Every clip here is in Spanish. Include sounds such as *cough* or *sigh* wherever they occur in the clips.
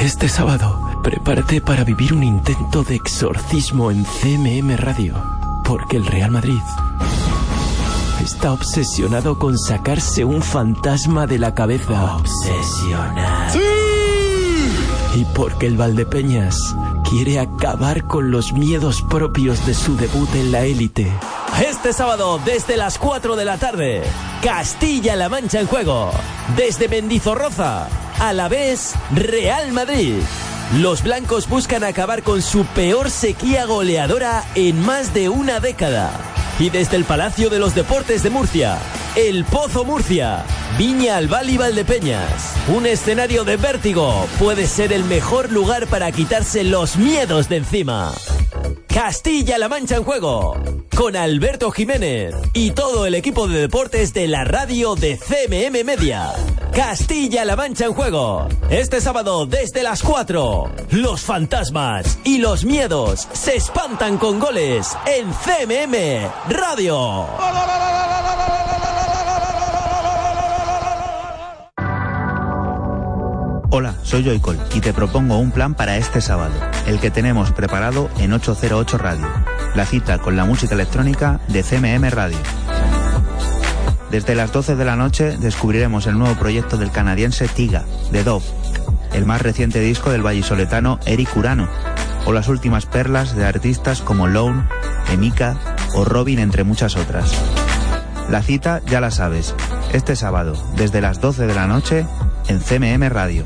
Este sábado, prepárate para vivir un intento de exorcismo en CMM Radio, porque el Real Madrid está obsesionado con sacarse un fantasma de la cabeza. Obsesionado. Y porque el Valdepeñas quiere acabar con los miedos propios de su debut en la élite. Este sábado, desde las 4 de la tarde, Castilla-La Mancha en juego. Desde Mendizorroza, a la vez Real Madrid. Los blancos buscan acabar con su peor sequía goleadora en más de una década. Y desde el Palacio de los Deportes de Murcia, El Pozo Murcia, Viña Albal y Valdepeñas. Un escenario de vértigo puede ser el mejor lugar para quitarse los miedos de encima. Castilla-La Mancha en juego, con Alberto Jiménez y todo el equipo de deportes de la radio de CMM Media. Castilla-La Mancha en juego, este sábado desde las 4. Los fantasmas y los miedos se espantan con goles en CMM Radio. Hola, soy Joycol y te propongo un plan para este sábado, el que tenemos preparado en 808 Radio, la cita con la música electrónica de CMM Radio. Desde las 12 de la noche descubriremos el nuevo proyecto del canadiense Tiga, de Dove, el más reciente disco del vallisoletano Eric Urano, o las últimas perlas de artistas como Lone, Emika o Robin, entre muchas otras. La cita ya la sabes, este sábado, desde las 12 de la noche, en CMM Radio.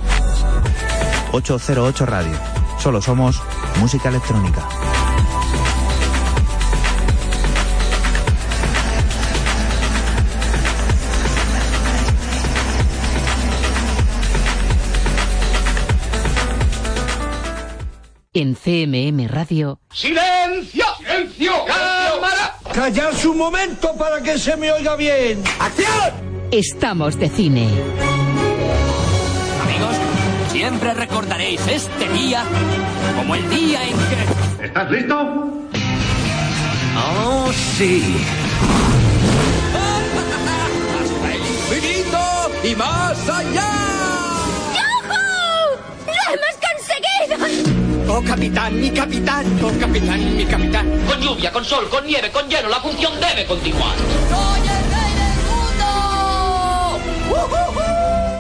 808 Radio. Solo somos música electrónica. En CMM Radio. ¡Silencio! ¡Silencio! ¡Cámara! ¡Callarse un momento para que se me oiga bien! ¡Acción! Estamos de cine. Siempre recordaréis este día como el día en que... ¿Estás listo? ¡Oh, sí! ¡Hasta el infinito y más allá! ¡Yujú! ¡Lo hemos conseguido! ¡Oh, capitán, mi capitán! ¡Oh, capitán, mi capitán! Con lluvia, con sol, con nieve, con hielo, la función debe continuar. ¡Soy el rey del mundo!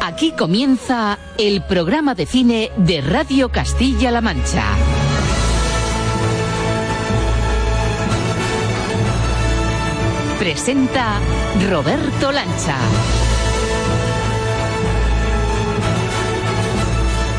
Aquí comienza el programa de cine de Radio Castilla-La Mancha. Presenta Roberto Lancha.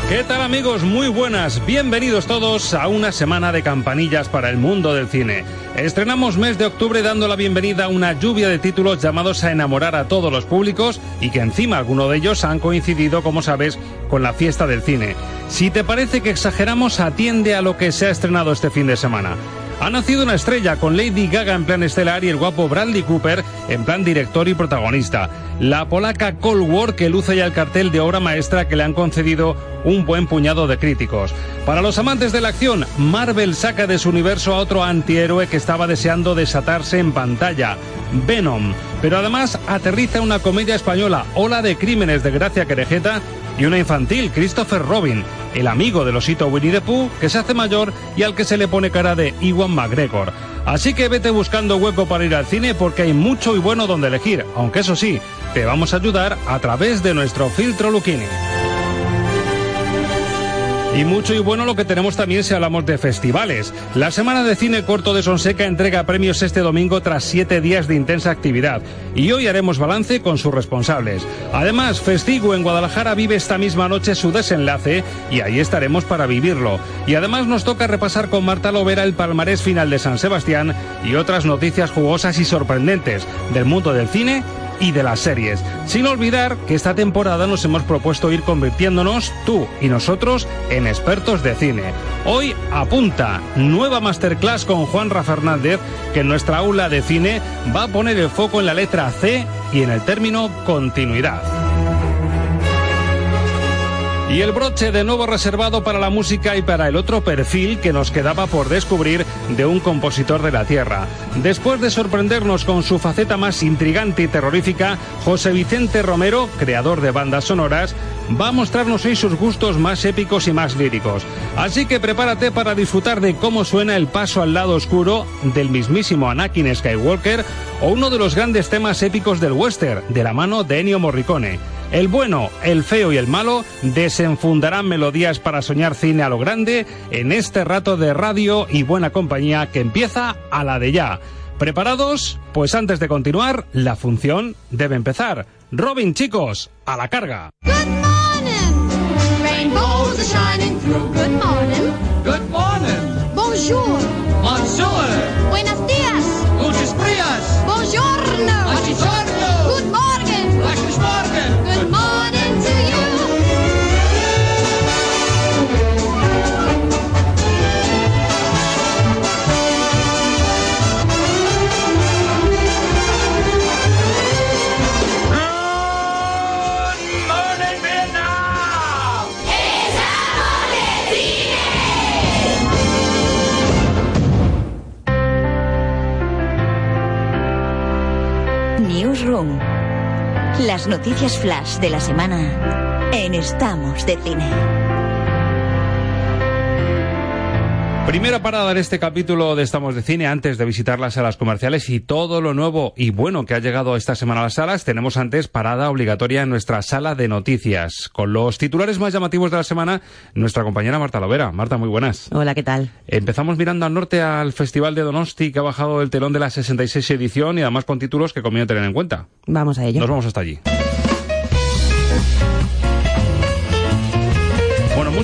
¿Qué tal amigos? Muy buenas. Bienvenidos todos a una semana de campanillas para el mundo del cine. Estrenamos mes de octubre dando la bienvenida a una lluvia de títulos llamados a enamorar a todos los públicos y que encima algunos de ellos han coincidido, como sabes, con la fiesta del cine. Si te parece que exageramos, atiende a lo que se ha estrenado este fin de semana. Ha nacido una estrella con Lady Gaga en plan estelar y el guapo Bradley Cooper en plan director y protagonista. La polaca Cold War que luce ya el cartel de obra maestra que le han concedido un buen puñado de críticos. Para los amantes de la acción, Marvel saca de su universo a otro antihéroe que estaba deseando desatarse en pantalla, Venom. Pero además aterriza una comedia española, Ola de Crímenes de Gracia Querejeta, y una infantil, Christopher Robin, el amigo del osito Winnie the Pooh, que se hace mayor y al que se le pone cara de Iwan McGregor. Así que vete buscando hueco para ir al cine porque hay mucho y bueno donde elegir, aunque eso sí, te vamos a ayudar a través de nuestro filtro Lucchini. Y mucho y bueno lo que tenemos también si hablamos de festivales. La Semana de Cine Corto de Sonseca entrega premios este domingo tras siete días de intensa actividad. Y hoy haremos balance con sus responsables. Además, Festigo en Guadalajara vive esta misma noche su desenlace y ahí estaremos para vivirlo. Y además nos toca repasar con Marta Lovera el palmarés final de San Sebastián y otras noticias jugosas y sorprendentes del mundo del cine y de las series. Sin olvidar que esta temporada nos hemos propuesto ir convirtiéndonos, tú y nosotros, en expertos de cine. Hoy apunta nueva masterclass con Juan Rafa Fernández, que en nuestra aula de cine va a poner el foco en la letra C y en el término continuidad. Y el broche de nuevo reservado para la música y para el otro perfil que nos quedaba por descubrir de un compositor de la tierra. Después de sorprendernos con su faceta más intrigante y terrorífica, José Vicente Romero, creador de bandas sonoras, va a mostrarnos hoy sus gustos más épicos y más líricos. Así que prepárate para disfrutar de cómo suena el paso al lado oscuro del mismísimo Anakin Skywalker o uno de los grandes temas épicos del western, de la mano de Ennio Morricone. El bueno, el feo y el malo desenfundarán melodías para soñar cine a lo grande en este rato de radio y buena compañía que empieza a la de ya. ¿Preparados? Pues antes de continuar, la función debe empezar. Robin, chicos, a la carga. Good morning. Rainbows are shining through. Good morning. Good morning. Bonjour. Bonjour. Buenos días. Buongiorno. Buongiorno. Las noticias flash de la semana en Estamos de Cine. Primera parada en este capítulo de Estamos de Cine antes de visitar las salas comerciales y todo lo nuevo y bueno que ha llegado esta semana a las salas. Tenemos antes parada obligatoria en nuestra sala de noticias. Con los titulares más llamativos de la semana, nuestra compañera Marta Lovera. Marta, muy buenas. Hola, ¿qué tal? Empezamos mirando al norte al Festival de Donosti que ha bajado el telón de la 66 edición y además con títulos que conviene tener en cuenta. Vamos a ello. Nos vamos hasta allí.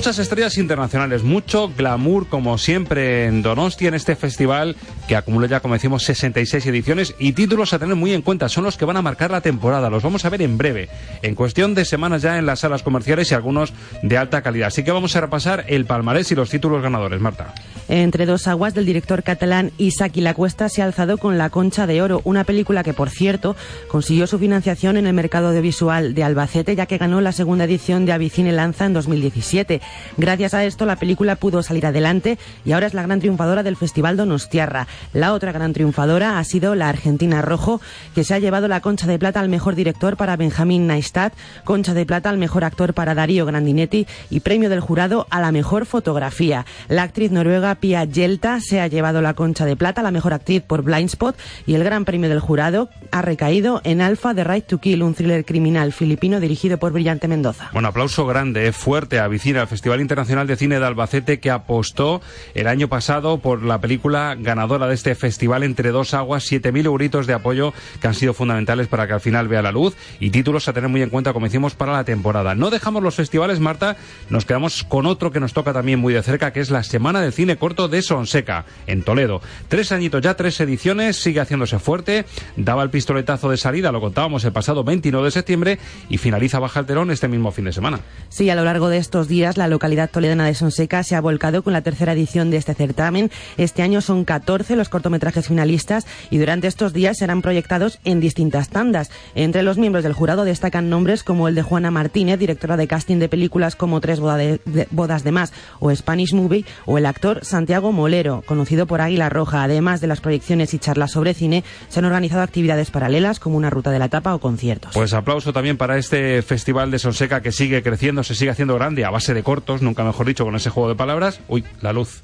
Muchas estrellas internacionales, mucho glamour como siempre en Donostia en este festival que acumula ya, como decimos, 66 ediciones y títulos a tener muy en cuenta. Son los que van a marcar la temporada. Los vamos a ver en breve, en cuestión de semanas ya en las salas comerciales y algunos de alta calidad. Así que vamos a repasar el palmarés y los títulos ganadores, Marta. Entre dos aguas del director catalán Isaac y la Cuesta se ha alzado con La Concha de Oro, una película que, por cierto, consiguió su financiación en el mercado audiovisual de Albacete, ya que ganó la segunda edición de Avicine Lanza en 2017. Gracias a esto, la película pudo salir adelante y ahora es la gran triunfadora del Festival Donostiarra. La otra gran triunfadora ha sido la Argentina Rojo, que se ha llevado la Concha de Plata al mejor director para Benjamín Neistat, Concha de Plata al mejor actor para Darío Grandinetti y premio del jurado a la mejor fotografía. La actriz noruega Pia Gelta se ha llevado la Concha de Plata, la mejor actriz por Blindspot y el gran premio del jurado ha recaído en Alpha The Right to Kill, un thriller criminal filipino dirigido por Brillante Mendoza. Bueno, aplauso grande, eh, fuerte a Vicina, Festival Internacional de Cine de Albacete, que apostó el año pasado por la película ganadora de este festival entre dos aguas, 7.000 euritos de apoyo que han sido fundamentales para que al final vea la luz y títulos a tener muy en cuenta, como decimos, para la temporada. No dejamos los festivales, Marta, nos quedamos con otro que nos toca también muy de cerca, que es la Semana del Cine Corto de Sonseca, en Toledo. Tres añitos ya, tres ediciones, sigue haciéndose fuerte, daba el pistoletazo de salida, lo contábamos el pasado 29 de septiembre y finaliza baja el telón este mismo fin de semana. Sí, a lo largo de estos días la localidad toledana de Sonseca se ha volcado con la tercera edición de este certamen. Este año son 14 los cortometrajes finalistas y durante estos días serán proyectados en distintas tandas. Entre los miembros del jurado destacan nombres como el de Juana Martínez, directora de casting de películas como Tres boda de- de- bodas de más o Spanish Movie, o el actor Santiago Molero, conocido por Águila Roja. Además de las proyecciones y charlas sobre cine, se han organizado actividades paralelas como una ruta de la tapa o conciertos. Pues aplauso también para este festival de Sonseca que sigue creciendo, se sigue haciendo grande a base de cortos, nunca mejor dicho, con ese juego de palabras. Uy, la luz.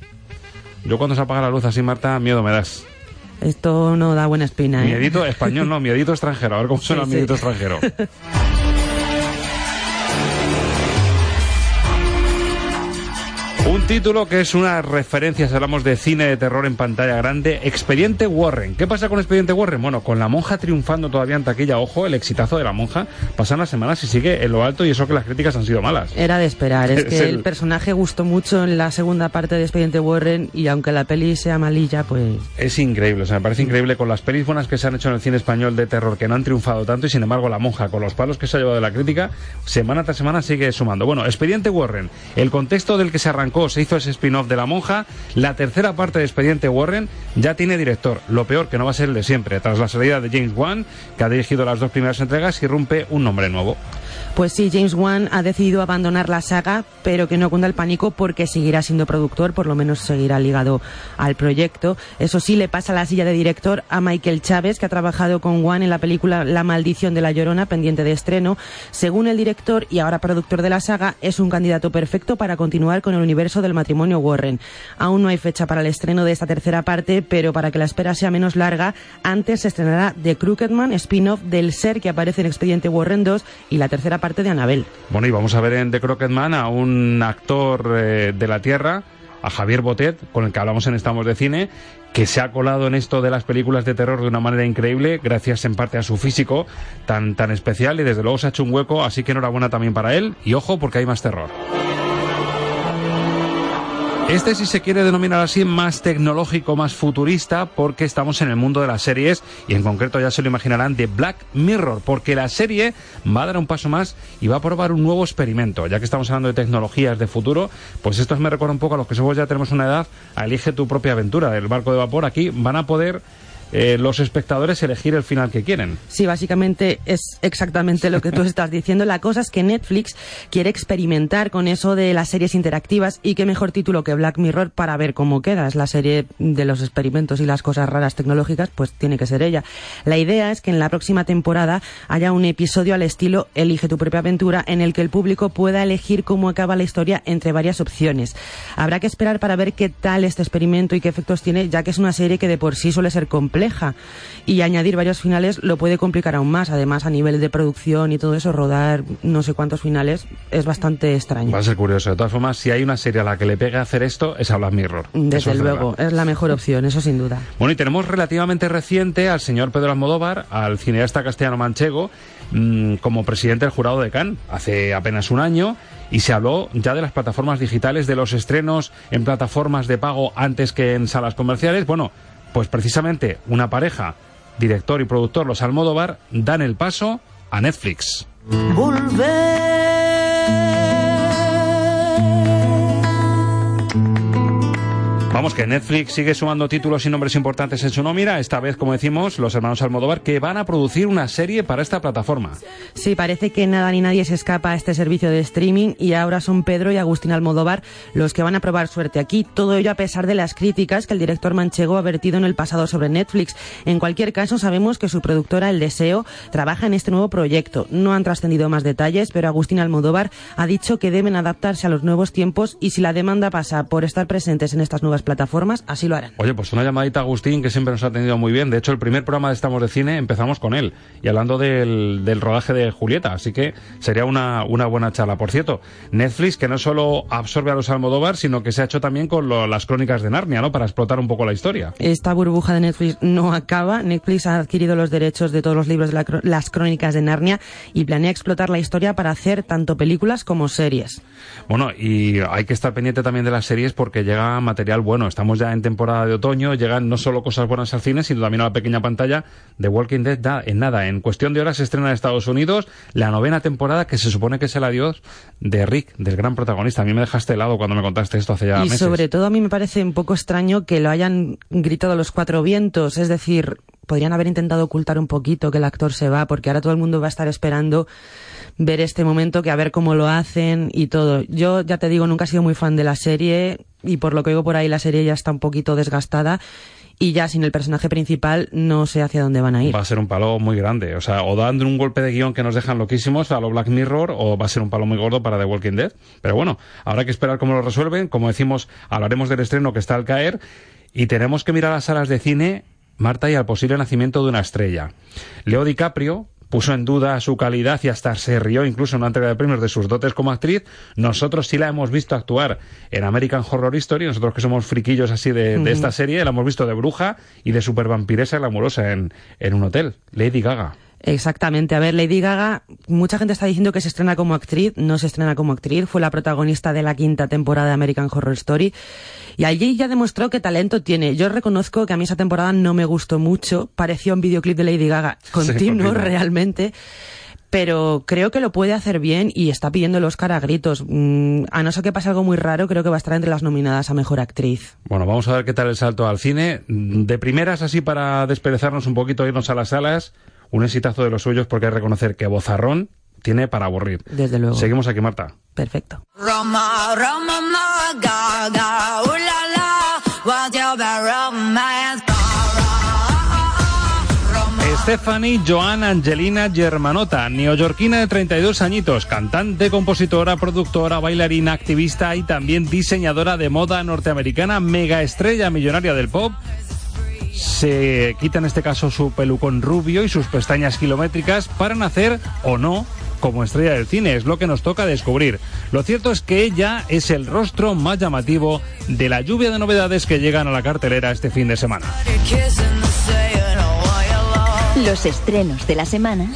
Yo cuando se apaga la luz así, Marta, miedo me das. Esto no da buena espina, ¿eh? Miedito español, no, miedito extranjero. A ver cómo suena Sí, el miedito sí. extranjero. *laughs* título que es una referencia, si hablamos de cine de terror en pantalla grande, Expediente Warren. ¿Qué pasa con Expediente Warren? Bueno, con la monja triunfando todavía en taquilla, ojo, el exitazo de la monja, pasan las semanas y sigue en lo alto y eso que las críticas han sido malas. Era de esperar, es *laughs* Es que el- el... personaje gustó mucho en la segunda parte de Expediente Warren y aunque la peli sea malilla, pues Es increíble, o sea, me parece increíble con las pelis buenas que se han hecho en el cine español de terror que no han triunfado tanto y sin embargo la monja con los palos que se ha llevado de la crítica semana tras semana sigue sumando. Bueno, Expediente Warren, el contexto del que se arrancó, hizo ese spin-off de la monja, la tercera parte de Expediente Warren ya tiene director, lo peor que no va a ser el de siempre, tras la salida de James Wan, que ha dirigido las dos primeras entregas, irrumpe un nombre nuevo. Pues sí, James Wan ha decidido abandonar la saga, pero que no cunda el pánico porque seguirá siendo productor, por lo menos seguirá ligado al proyecto. Eso sí, le pasa la silla de director a Michael Chávez, que ha trabajado con Wan en la película La maldición de la Llorona, pendiente de estreno. Según el director y ahora productor de la saga, es un candidato perfecto para continuar con el universo del matrimonio Warren. Aún no hay fecha para el estreno de esta tercera parte, pero para que la espera sea menos larga, antes se estrenará The Crookedman, spin-off del ser que aparece en Expediente Warren 2 y la tercera parte de Anabel. Bueno, y vamos a ver en The Crocketman a un actor eh, de la Tierra, a Javier Botet, con el que hablamos en Estamos de Cine, que se ha colado en esto de las películas de terror de una manera increíble, gracias en parte a su físico tan, tan especial y desde luego se ha hecho un hueco, así que enhorabuena también para él y ojo porque hay más terror. Este, si se quiere denominar así, más tecnológico, más futurista, porque estamos en el mundo de las series y en concreto ya se lo imaginarán de Black Mirror, porque la serie va a dar un paso más y va a probar un nuevo experimento. Ya que estamos hablando de tecnologías de futuro, pues esto me recuerda un poco a los que somos ya tenemos una edad, elige tu propia aventura. El barco de vapor aquí van a poder eh, los espectadores elegir el final que quieren. Sí, básicamente es exactamente lo que tú *laughs* estás diciendo. La cosa es que Netflix quiere experimentar con eso de las series interactivas y qué mejor título que Black Mirror para ver cómo queda. Es la serie de los experimentos y las cosas raras tecnológicas, pues tiene que ser ella. La idea es que en la próxima temporada haya un episodio al estilo Elige tu propia aventura en el que el público pueda elegir cómo acaba la historia entre varias opciones. Habrá que esperar para ver qué tal este experimento y qué efectos tiene, ya que es una serie que de por sí suele ser compleja y añadir varios finales lo puede complicar aún más. Además, a nivel de producción y todo eso, rodar no sé cuántos finales es bastante extraño. Va a ser curioso. De todas formas, si hay una serie a la que le pegue a hacer esto, es a Black Mirror. Desde luego, es la mejor opción, eso sin duda. Bueno, y tenemos relativamente reciente al señor Pedro Almodóvar, al cineasta castellano manchego, mm, como presidente del jurado de Cannes, hace apenas un año y se habló ya de las plataformas digitales, de los estrenos en plataformas de pago antes que en salas comerciales. Bueno, pues precisamente una pareja, director y productor, los Almodóvar, dan el paso a Netflix. Vamos, que Netflix sigue sumando títulos y nombres importantes en su nómina. Esta vez, como decimos, los hermanos Almodóvar, que van a producir una serie para esta plataforma. Sí, parece que nada ni nadie se escapa a este servicio de streaming y ahora son Pedro y Agustín Almodóvar los que van a probar suerte aquí. Todo ello a pesar de las críticas que el director manchego ha vertido en el pasado sobre Netflix. En cualquier caso, sabemos que su productora, El Deseo, trabaja en este nuevo proyecto. No han trascendido más detalles, pero Agustín Almodóvar ha dicho que deben adaptarse a los nuevos tiempos y si la demanda pasa por estar presentes en estas nuevas plataformas, así lo harán. Oye, pues una llamadita a Agustín que siempre nos ha atendido muy bien. De hecho, el primer programa de Estamos de Cine empezamos con él y hablando del, del rodaje de Julieta, así que sería una, una, buena charla. Por cierto, Netflix que no solo absorbe a los Almodóvar, sino que se ha hecho también con lo, las crónicas de Narnia, ¿no? Para explotar un poco la historia. Esta burbuja de Netflix no acaba. Netflix ha adquirido los derechos de todos los libros de la, las crónicas de Narnia y planea explotar la historia para hacer tanto películas como series. Bueno, y hay que estar pendiente también de las series porque llega material bueno. Estamos ya en temporada de otoño, llegan no solo cosas buenas al cine, sino también a la pequeña pantalla. The Walking Dead da en nada. En cuestión de horas se estrena en Estados Unidos la novena temporada que se supone que es el adiós de Rick, del gran protagonista. A mí me dejaste helado cuando me contaste esto hace ya y meses. sobre todo a mí me parece un poco extraño que lo hayan gritado los cuatro vientos. Es decir, podrían haber intentado ocultar un poquito que el actor se va, porque ahora todo el mundo va a estar esperando ver este momento, que a ver cómo lo hacen y todo. Yo ya te digo, nunca he sido muy fan de la serie y por lo que oigo por ahí la serie ya está un poquito desgastada y ya sin el personaje principal no sé hacia dónde van a ir. Va a ser un palo muy grande, o sea, o dando un golpe de guion que nos dejan loquísimos a lo Black Mirror o va a ser un palo muy gordo para The Walking Dead. Pero bueno, habrá que esperar cómo lo resuelven. Como decimos, hablaremos del estreno que está al caer y tenemos que mirar las salas de cine Marta y al posible nacimiento de una estrella. Leo DiCaprio puso en duda su calidad y hasta se rió incluso en una entrega de premios de sus dotes como actriz. Nosotros sí la hemos visto actuar en American Horror Story, nosotros que somos friquillos así de, de esta serie, la hemos visto de bruja y de supervampiresa glamurosa en, en un hotel. Lady Gaga. Exactamente. A ver, Lady Gaga, mucha gente está diciendo que se estrena como actriz, no se estrena como actriz, fue la protagonista de la quinta temporada de American Horror Story y allí ya demostró qué talento tiene. Yo reconozco que a mí esa temporada no me gustó mucho, parecía un videoclip de Lady Gaga *laughs* continuo sí, realmente pero creo que lo puede hacer bien y está pidiendo el Oscar a gritos. Mm, a no ser que pase algo muy raro, creo que va a estar entre las nominadas a Mejor Actriz. Bueno, vamos a ver qué tal el salto al cine. De primeras, así para desperezarnos un poquito, irnos a las salas, un exitazo de los suyos porque hay que reconocer que Bozarrón tiene para aburrir. Desde luego. Seguimos aquí, Marta. Perfecto. Stephanie Joan Angelina Germanota, neoyorquina de 32 añitos, cantante, compositora, productora, bailarina, activista y también diseñadora de moda norteamericana, mega estrella millonaria del pop. Se quita en este caso su pelucón rubio y sus pestañas kilométricas para nacer o no como estrella del cine, es lo que nos toca descubrir. Lo cierto es que ella es el rostro más llamativo de la lluvia de novedades que llegan a la cartelera este fin de semana. Los estrenos de la semana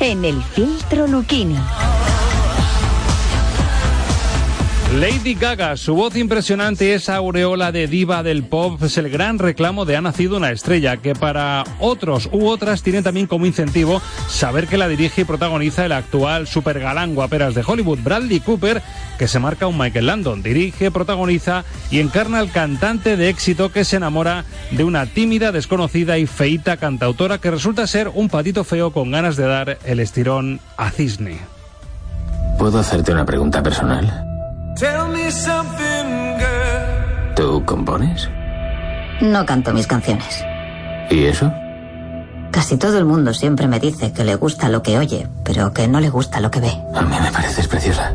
en el filtro Luquini. Lady Gaga, su voz impresionante, esa aureola de diva del pop, es el gran reclamo de Ha nacido una estrella, que para otros u otras tienen también como incentivo saber que la dirige y protagoniza el actual super galán guaperas de Hollywood, Bradley Cooper, que se marca un Michael Landon. Dirige, protagoniza y encarna al cantante de éxito que se enamora de una tímida, desconocida y feita cantautora que resulta ser un patito feo con ganas de dar el estirón a cisne. ¿Puedo hacerte una pregunta personal? ¿Tú compones? No canto mis canciones. ¿Y eso? Casi todo el mundo siempre me dice que le gusta lo que oye, pero que no le gusta lo que ve. A mí me pareces preciosa.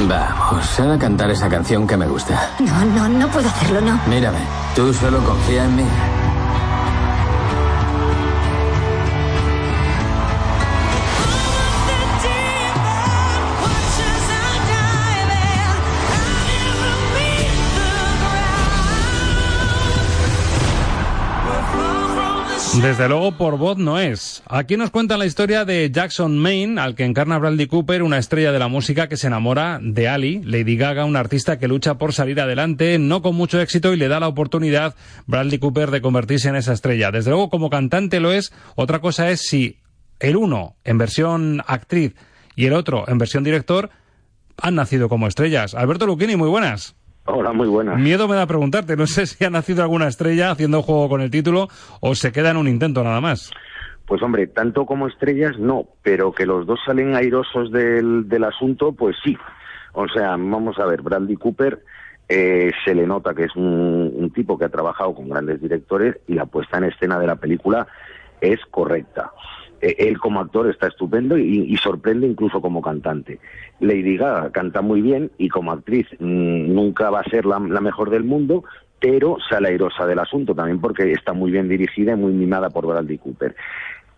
Vamos, a cantar esa canción que me gusta. No, no, no puedo hacerlo, no. Mírame, tú solo confía en mí. Desde luego por voz no es. Aquí nos cuentan la historia de Jackson Maine, al que encarna Bradley Cooper, una estrella de la música que se enamora de Ali, Lady Gaga, una artista que lucha por salir adelante, no con mucho éxito y le da la oportunidad Bradley Cooper de convertirse en esa estrella. Desde luego como cantante lo es. Otra cosa es si el uno en versión actriz y el otro en versión director han nacido como estrellas. Alberto Lucchini, muy buenas. Hola, muy buenas. Miedo me da preguntarte, no sé si ha nacido alguna estrella haciendo juego con el título o se queda en un intento nada más. Pues hombre, tanto como estrellas no, pero que los dos salen airosos del, del asunto, pues sí. O sea, vamos a ver, Bradley Cooper eh, se le nota que es un, un tipo que ha trabajado con grandes directores y la puesta en escena de la película es correcta. Eh, él como actor está estupendo y, sorprende incluso como cantante. Lady Gaga canta muy bien y como actriz mm, nunca va a ser la, mejor del mundo, pero sale airosa del asunto también porque está muy bien dirigida y muy mimada por Bradley Cooper.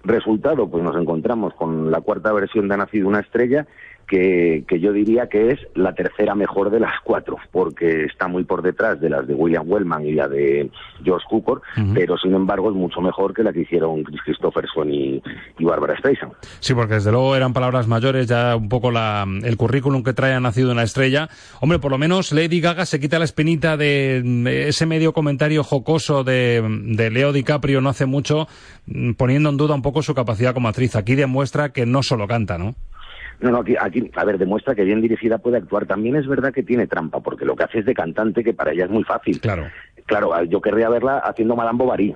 Resultado, pues nos encontramos con la cuarta versión de Ha nacido una estrella que, yo diría que es la tercera mejor de las cuatro, porque está muy por detrás de las de William Wellman y la de George Cukor, pero sin embargo es mucho mejor que la que hicieron Chris Christopherson y, y Barbara Streisand. Sí, porque desde luego eran palabras mayores, ya un poco la, el currículum que trae ha nacido una estrella. Hombre, por lo menos Lady Gaga se quita la espinita de ese medio comentario jocoso de, de Leo DiCaprio no hace mucho, mm, poniendo en duda un poco su capacidad como actriz. Aquí demuestra que no solo canta, ¿no? No, no, aquí, aquí, a ver, demuestra que bien dirigida puede actuar. También es verdad que tiene trampa, porque lo que hace es de cantante, que para ella es muy fácil. Claro. Claro, yo querría verla haciendo Madame Bovary.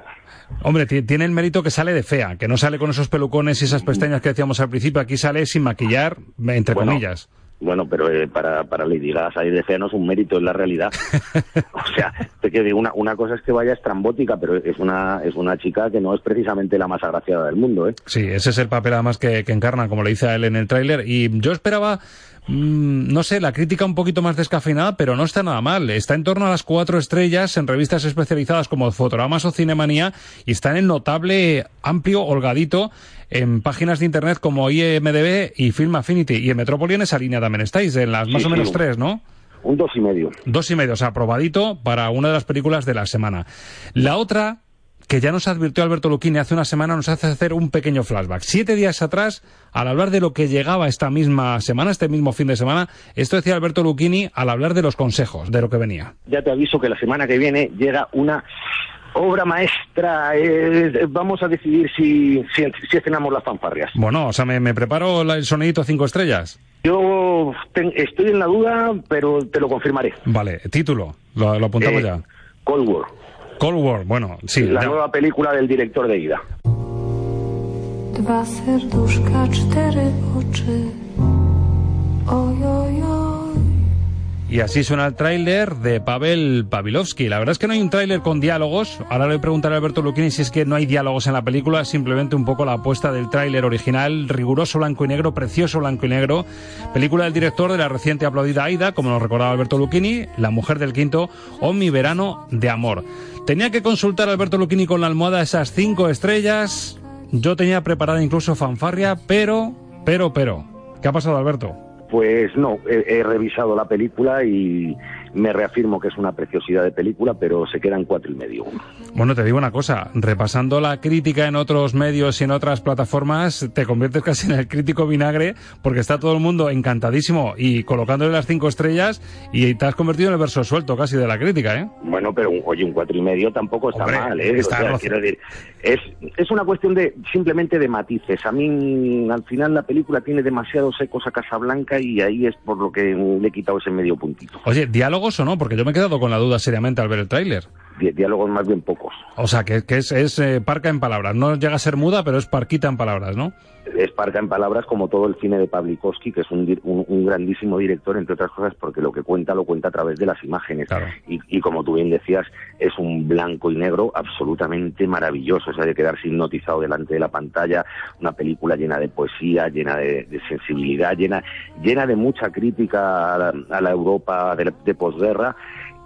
Hombre, tiene el mérito que sale de fea, que no sale con esos pelucones y esas pestañas que decíamos al principio. Aquí sale sin maquillar, entre comillas. Bueno, pero eh, para, para Lady Gaga salir de fea no es un mérito, es la realidad. *laughs* o sea, te decir, una, una cosa es que vaya estrambótica, pero es una, es una chica que no es precisamente la más agraciada del mundo, ¿eh? Sí, ese es el papel además que, que encarna, como le dice a él en el tráiler. Y yo esperaba Mm, no sé, la crítica un poquito más descafeinada, pero no está nada mal. Está en torno a las cuatro estrellas en revistas especializadas como Fotogramas o Cinemanía y está en el notable, amplio, holgadito en páginas de internet como IMDB y Film Affinity. Y en Metrópoli en esa línea también estáis, en las más o menos tres, ¿no? Un dos y medio. Dos y medio, o sea, aprobadito para una de las películas de la semana. La otra que ya nos advirtió Alberto Luquini hace una semana, nos hace hacer un pequeño flashback. Siete días atrás, al hablar de lo que llegaba esta misma semana, este mismo fin de semana, esto decía Alberto Luquini al hablar de los consejos, de lo que venía. Ya te aviso que la semana que viene llega una Obra maestra, eh, vamos a decidir si, si, si estrenamos las fanfarrias. Bueno, o sea, me, me preparo el sonidito cinco estrellas. Yo ten- estoy en la duda, pero te lo confirmaré. Vale, título, lo, lo apuntamos Eh, ya. Cold War, Cold War, bueno, sí. la ya. nueva película del director de Ida. Dwa serduszka, cztery oczy. Oj, oj, oj. Y así suena el tráiler de Pavel Pavlovsky. La verdad es que no hay un tráiler con diálogos. Ahora le preguntaré a Alberto Lucchini si es que no hay diálogos en la película, simplemente un poco la apuesta del tráiler original, riguroso blanco y negro, precioso blanco y negro. Película del director de la reciente aplaudida Aida, como nos recordaba Alberto Lucchini, La mujer del quinto o Mi verano de amor. Tenía que consultar a Alberto Lucchini con la almohada esas cinco estrellas. Yo tenía preparada incluso fanfarria, pero, pero, pero. ¿Qué ha pasado, Alberto? Pues no, he, revisado la película y me reafirmo que es una preciosidad de película, pero se quedan cuatro y medio. Bueno, te digo una cosa, repasando la crítica en otros medios y en otras plataformas, te conviertes casi en el crítico vinagre porque está todo el mundo encantadísimo y colocándole las cinco estrellas y te has convertido en el verso suelto casi de la crítica, ¿eh? Bueno, pero un, oye, un cuatro y medio tampoco está Hombre, mal, ¿eh? está O sea, roce- quiero decir, es, es una cuestión de simplemente de matices. A mí, al final, la película tiene demasiados ecos a Casablanca y ahí es por lo que le he quitado ese medio puntito. Oye, ¿diálogos o no? Porque yo me he quedado con la duda seriamente al ver el tráiler. Di- diálogos más bien pocos. O sea, que, que es, es eh, parca en palabras. No llega a ser muda, pero es parquita en palabras, ¿no? Es parca en palabras como todo el cine de Pavlikovsky, que es un, un- un grandísimo director, entre otras cosas, porque lo que cuenta lo cuenta a través de las imágenes. Y, y como tú bien decías, es un blanco y negro absolutamente maravilloso, o sea, de quedarse hipnotizado delante de la pantalla, una película llena de poesía, llena de, de sensibilidad, llena, llena de mucha crítica a la, a la Europa de, de posguerra.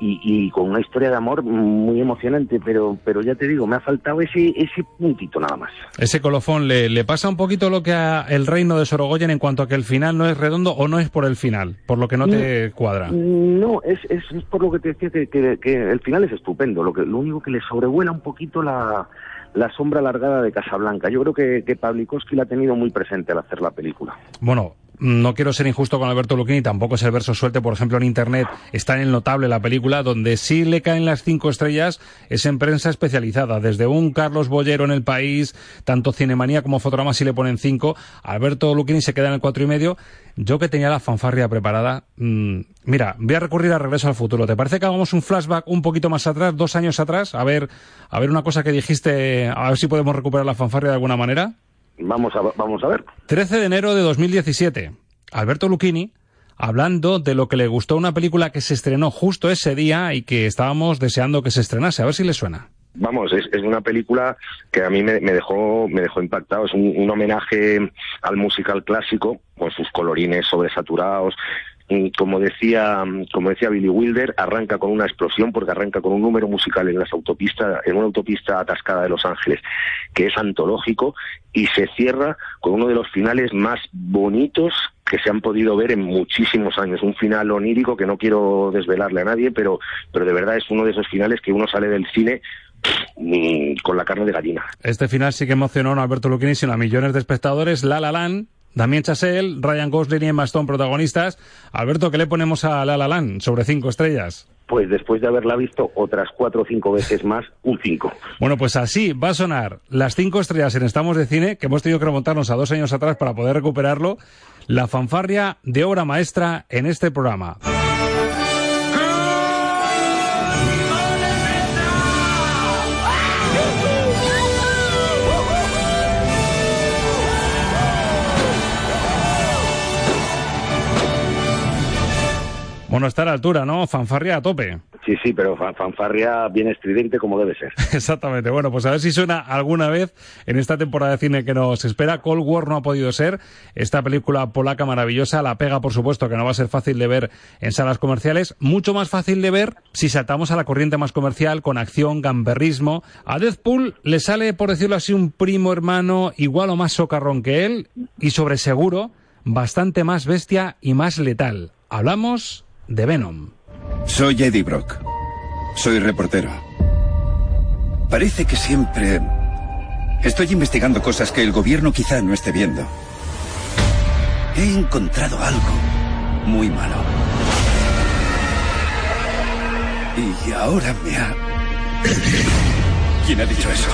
Y, y con una historia de amor muy emocionante, pero, pero ya te digo, me ha faltado ese, ese puntito nada más. Ese colofón le, le pasa un poquito lo que a el reino de Sorogoyen en cuanto a que el final no es redondo o no es por el final, por lo que no te cuadra. No, es, es, es por lo que te decía que, que- que el final es estupendo. Lo, que, lo único que le sobrevuela un poquito la, la sombra alargada de Casablanca. Yo creo que, que Pavlikovsky la ha tenido muy presente al hacer la película. Bueno, no quiero ser injusto con Alberto Lucchini, tampoco es el verso suelte, por ejemplo, en Internet está en el notable la película, donde sí le caen las cinco estrellas, es en prensa especializada, desde un Carlos Bollero en El País, tanto Cinemanía como Fotograma sí le ponen cinco, Alberto Lucchini se queda en el cuatro y medio, yo que tenía la fanfarria preparada, mm, mira, voy a recurrir a Regreso al Futuro, ¿te parece que hagamos un flashback un poquito más atrás, dos años atrás, a ver, a ver una cosa que dijiste, a ver si podemos recuperar la fanfarria de alguna manera? Vamos a, vamos a ver. 13 de enero de 2017. Alberto Lucchini hablando de lo que le gustó una película que se estrenó justo ese día y que estábamos deseando que se estrenase. A ver si le suena. Vamos, es, es una película que a mí me, me dejó me dejó impactado. Es un, un homenaje al musical clásico, con sus colorines sobresaturados. Y Como decía, como decía Billy Wilder, arranca con una explosión porque arranca con un número musical en las autopistas, en una autopista atascada de Los Ángeles, que es antológico y se cierra con uno de los finales más bonitos que se han podido ver en muchísimos años. Un final onírico que no quiero desvelarle a nadie, pero, pero de verdad es uno de esos finales que uno sale del cine mm, con la carne de gallina. Este final sí que emocionó a Alberto Lucchini, sino a millones de espectadores. La La Damien Chazelle, Ryan Gosling y Emma Stone protagonistas. Alberto, ¿qué le ponemos a La La Land sobre cinco estrellas? Pues después de haberla visto otras cuatro o cinco veces más, un cinco. Bueno, pues así va a sonar las cinco estrellas en Estamos de Cine, que hemos tenido que remontarnos a dos años atrás para poder recuperarlo. La fanfarria de obra maestra en este programa. Bueno, está a la altura, ¿no? Fanfarria a tope. *laughs* Sí, sí, pero fa- fanfarria bien estridente como debe ser. Exactamente. Bueno, pues a ver si suena alguna vez en esta temporada de cine que nos espera. Cold War no ha podido ser. Esta película polaca maravillosa. La pega, por supuesto, que no va a ser fácil de ver en salas comerciales. Mucho más fácil de ver si saltamos a la corriente más comercial con acción, gamberrismo. A Deadpool le sale, por decirlo así, un primo hermano igual o más socarrón que él y sobre seguro bastante más bestia y más letal. Hablamos de Venom. Soy Eddie Brock. Soy reportero. Parece que siempre estoy investigando cosas que el gobierno quizá no esté viendo. He encontrado algo muy malo. Y ahora me ha ¿Quién ha dicho eso?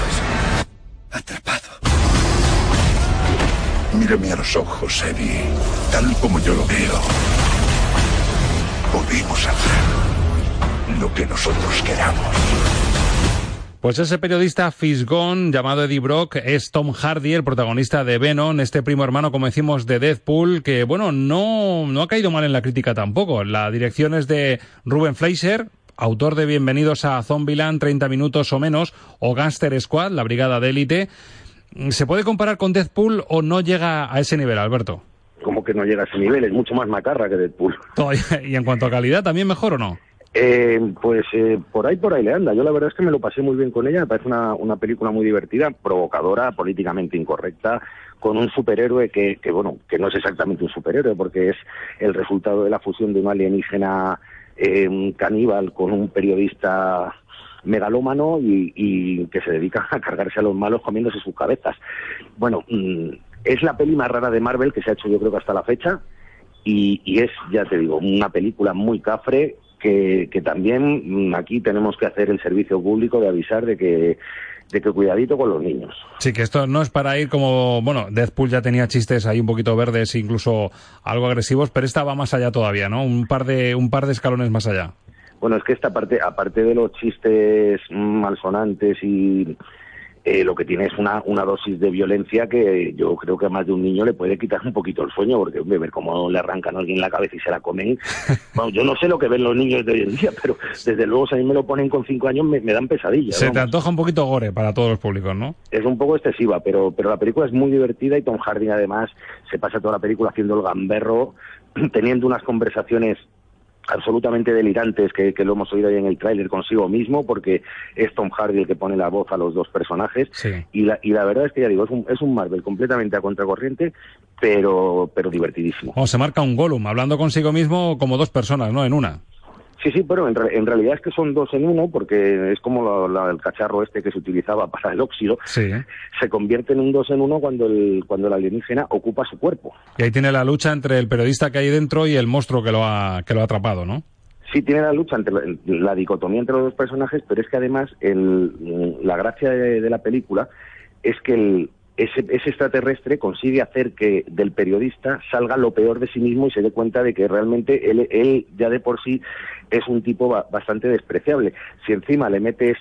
Atrapado. Mírame a los ojos, Eddie. Tal como yo lo veo. Podemos hacer lo que nosotros queramos. Pues ese periodista fisgón llamado Eddie Brock es Tom Hardy, el protagonista de Venom, este primo hermano, como decimos, de Deadpool, que bueno, no, no ha caído mal en la crítica tampoco. La dirección es de Ruben Fleischer, autor de Bienvenidos a Zombieland, 30 minutos o menos, o Gangster Squad, la brigada de élite. ¿Se puede comparar con Deadpool o no llega a ese nivel, Alberto? Que no llega a ese nivel, es mucho más macarra que Deadpool. *laughs* ¿Y en cuanto a calidad, también mejor o no? Eh, pues eh, por ahí, por ahí le anda. Yo la verdad es que me lo pasé muy bien con ella. Me parece una, una película muy divertida, provocadora, políticamente incorrecta, con un superhéroe que, que, bueno, que no es exactamente un superhéroe, porque es el resultado de la fusión de un alienígena eh, caníbal con un periodista megalómano y, y, que se dedica a cargarse a los malos comiéndose sus cabezas. Bueno, mm, es la peli más rara de Marvel que se ha hecho yo creo que hasta la fecha y, y es, ya te digo, una película muy cafre que, que también mm, aquí tenemos que hacer el servicio público de avisar de que de que cuidadito con los niños. Sí, que esto no es para ir como, bueno, Deadpool ya tenía chistes ahí un poquito verdes, incluso algo agresivos, pero esta va más allá todavía, ¿no? Un par de un par de escalones más allá. Bueno, es que esta parte, aparte de los chistes malsonantes y eh, lo que tiene es una, una dosis de violencia que yo creo que a más de un niño le puede quitar un poquito el sueño, porque hombre, ver cómo le arrancan a alguien la cabeza y se la comen. *laughs* Bueno, yo no sé lo que ven los niños de hoy en día, pero desde luego si a mí me lo ponen con cinco años me, me dan pesadillas. Se te antoja un poquito gore para todos los públicos, ¿no? Es un poco excesiva, pero, pero la película es muy divertida y Tom Hardy además se pasa toda la película haciendo el gamberro, *clears throat* teniendo unas conversaciones absolutamente delirantes que, que, lo hemos oído ahí en el tráiler consigo mismo porque es Tom Hardy el que pone la voz a los dos personajes. Sí. y, la, y la verdad es que ya digo es un, es un Marvel completamente a contracorriente pero pero divertidísimo. O se marca un Gollum hablando consigo mismo como dos personas no en una Sí, sí, pero en, re en, realidad es que son dos en uno, porque es como la, la, el cacharro este que se utilizaba para el óxido. Sí. Se convierte en un dos en uno cuando el, cuando el alienígena ocupa su cuerpo. Y ahí tiene la lucha entre el periodista que hay dentro y el monstruo que lo ha, que lo ha atrapado, ¿no? Sí, tiene la lucha entre la, la dicotomía entre los dos personajes, pero es que además el, la gracia de, de la película es que el, ese, ese, extraterrestre consigue hacer que del periodista salga lo peor de sí mismo y se dé cuenta de que realmente él, él ya de por sí es un tipo ba bastante despreciable. Si encima le metes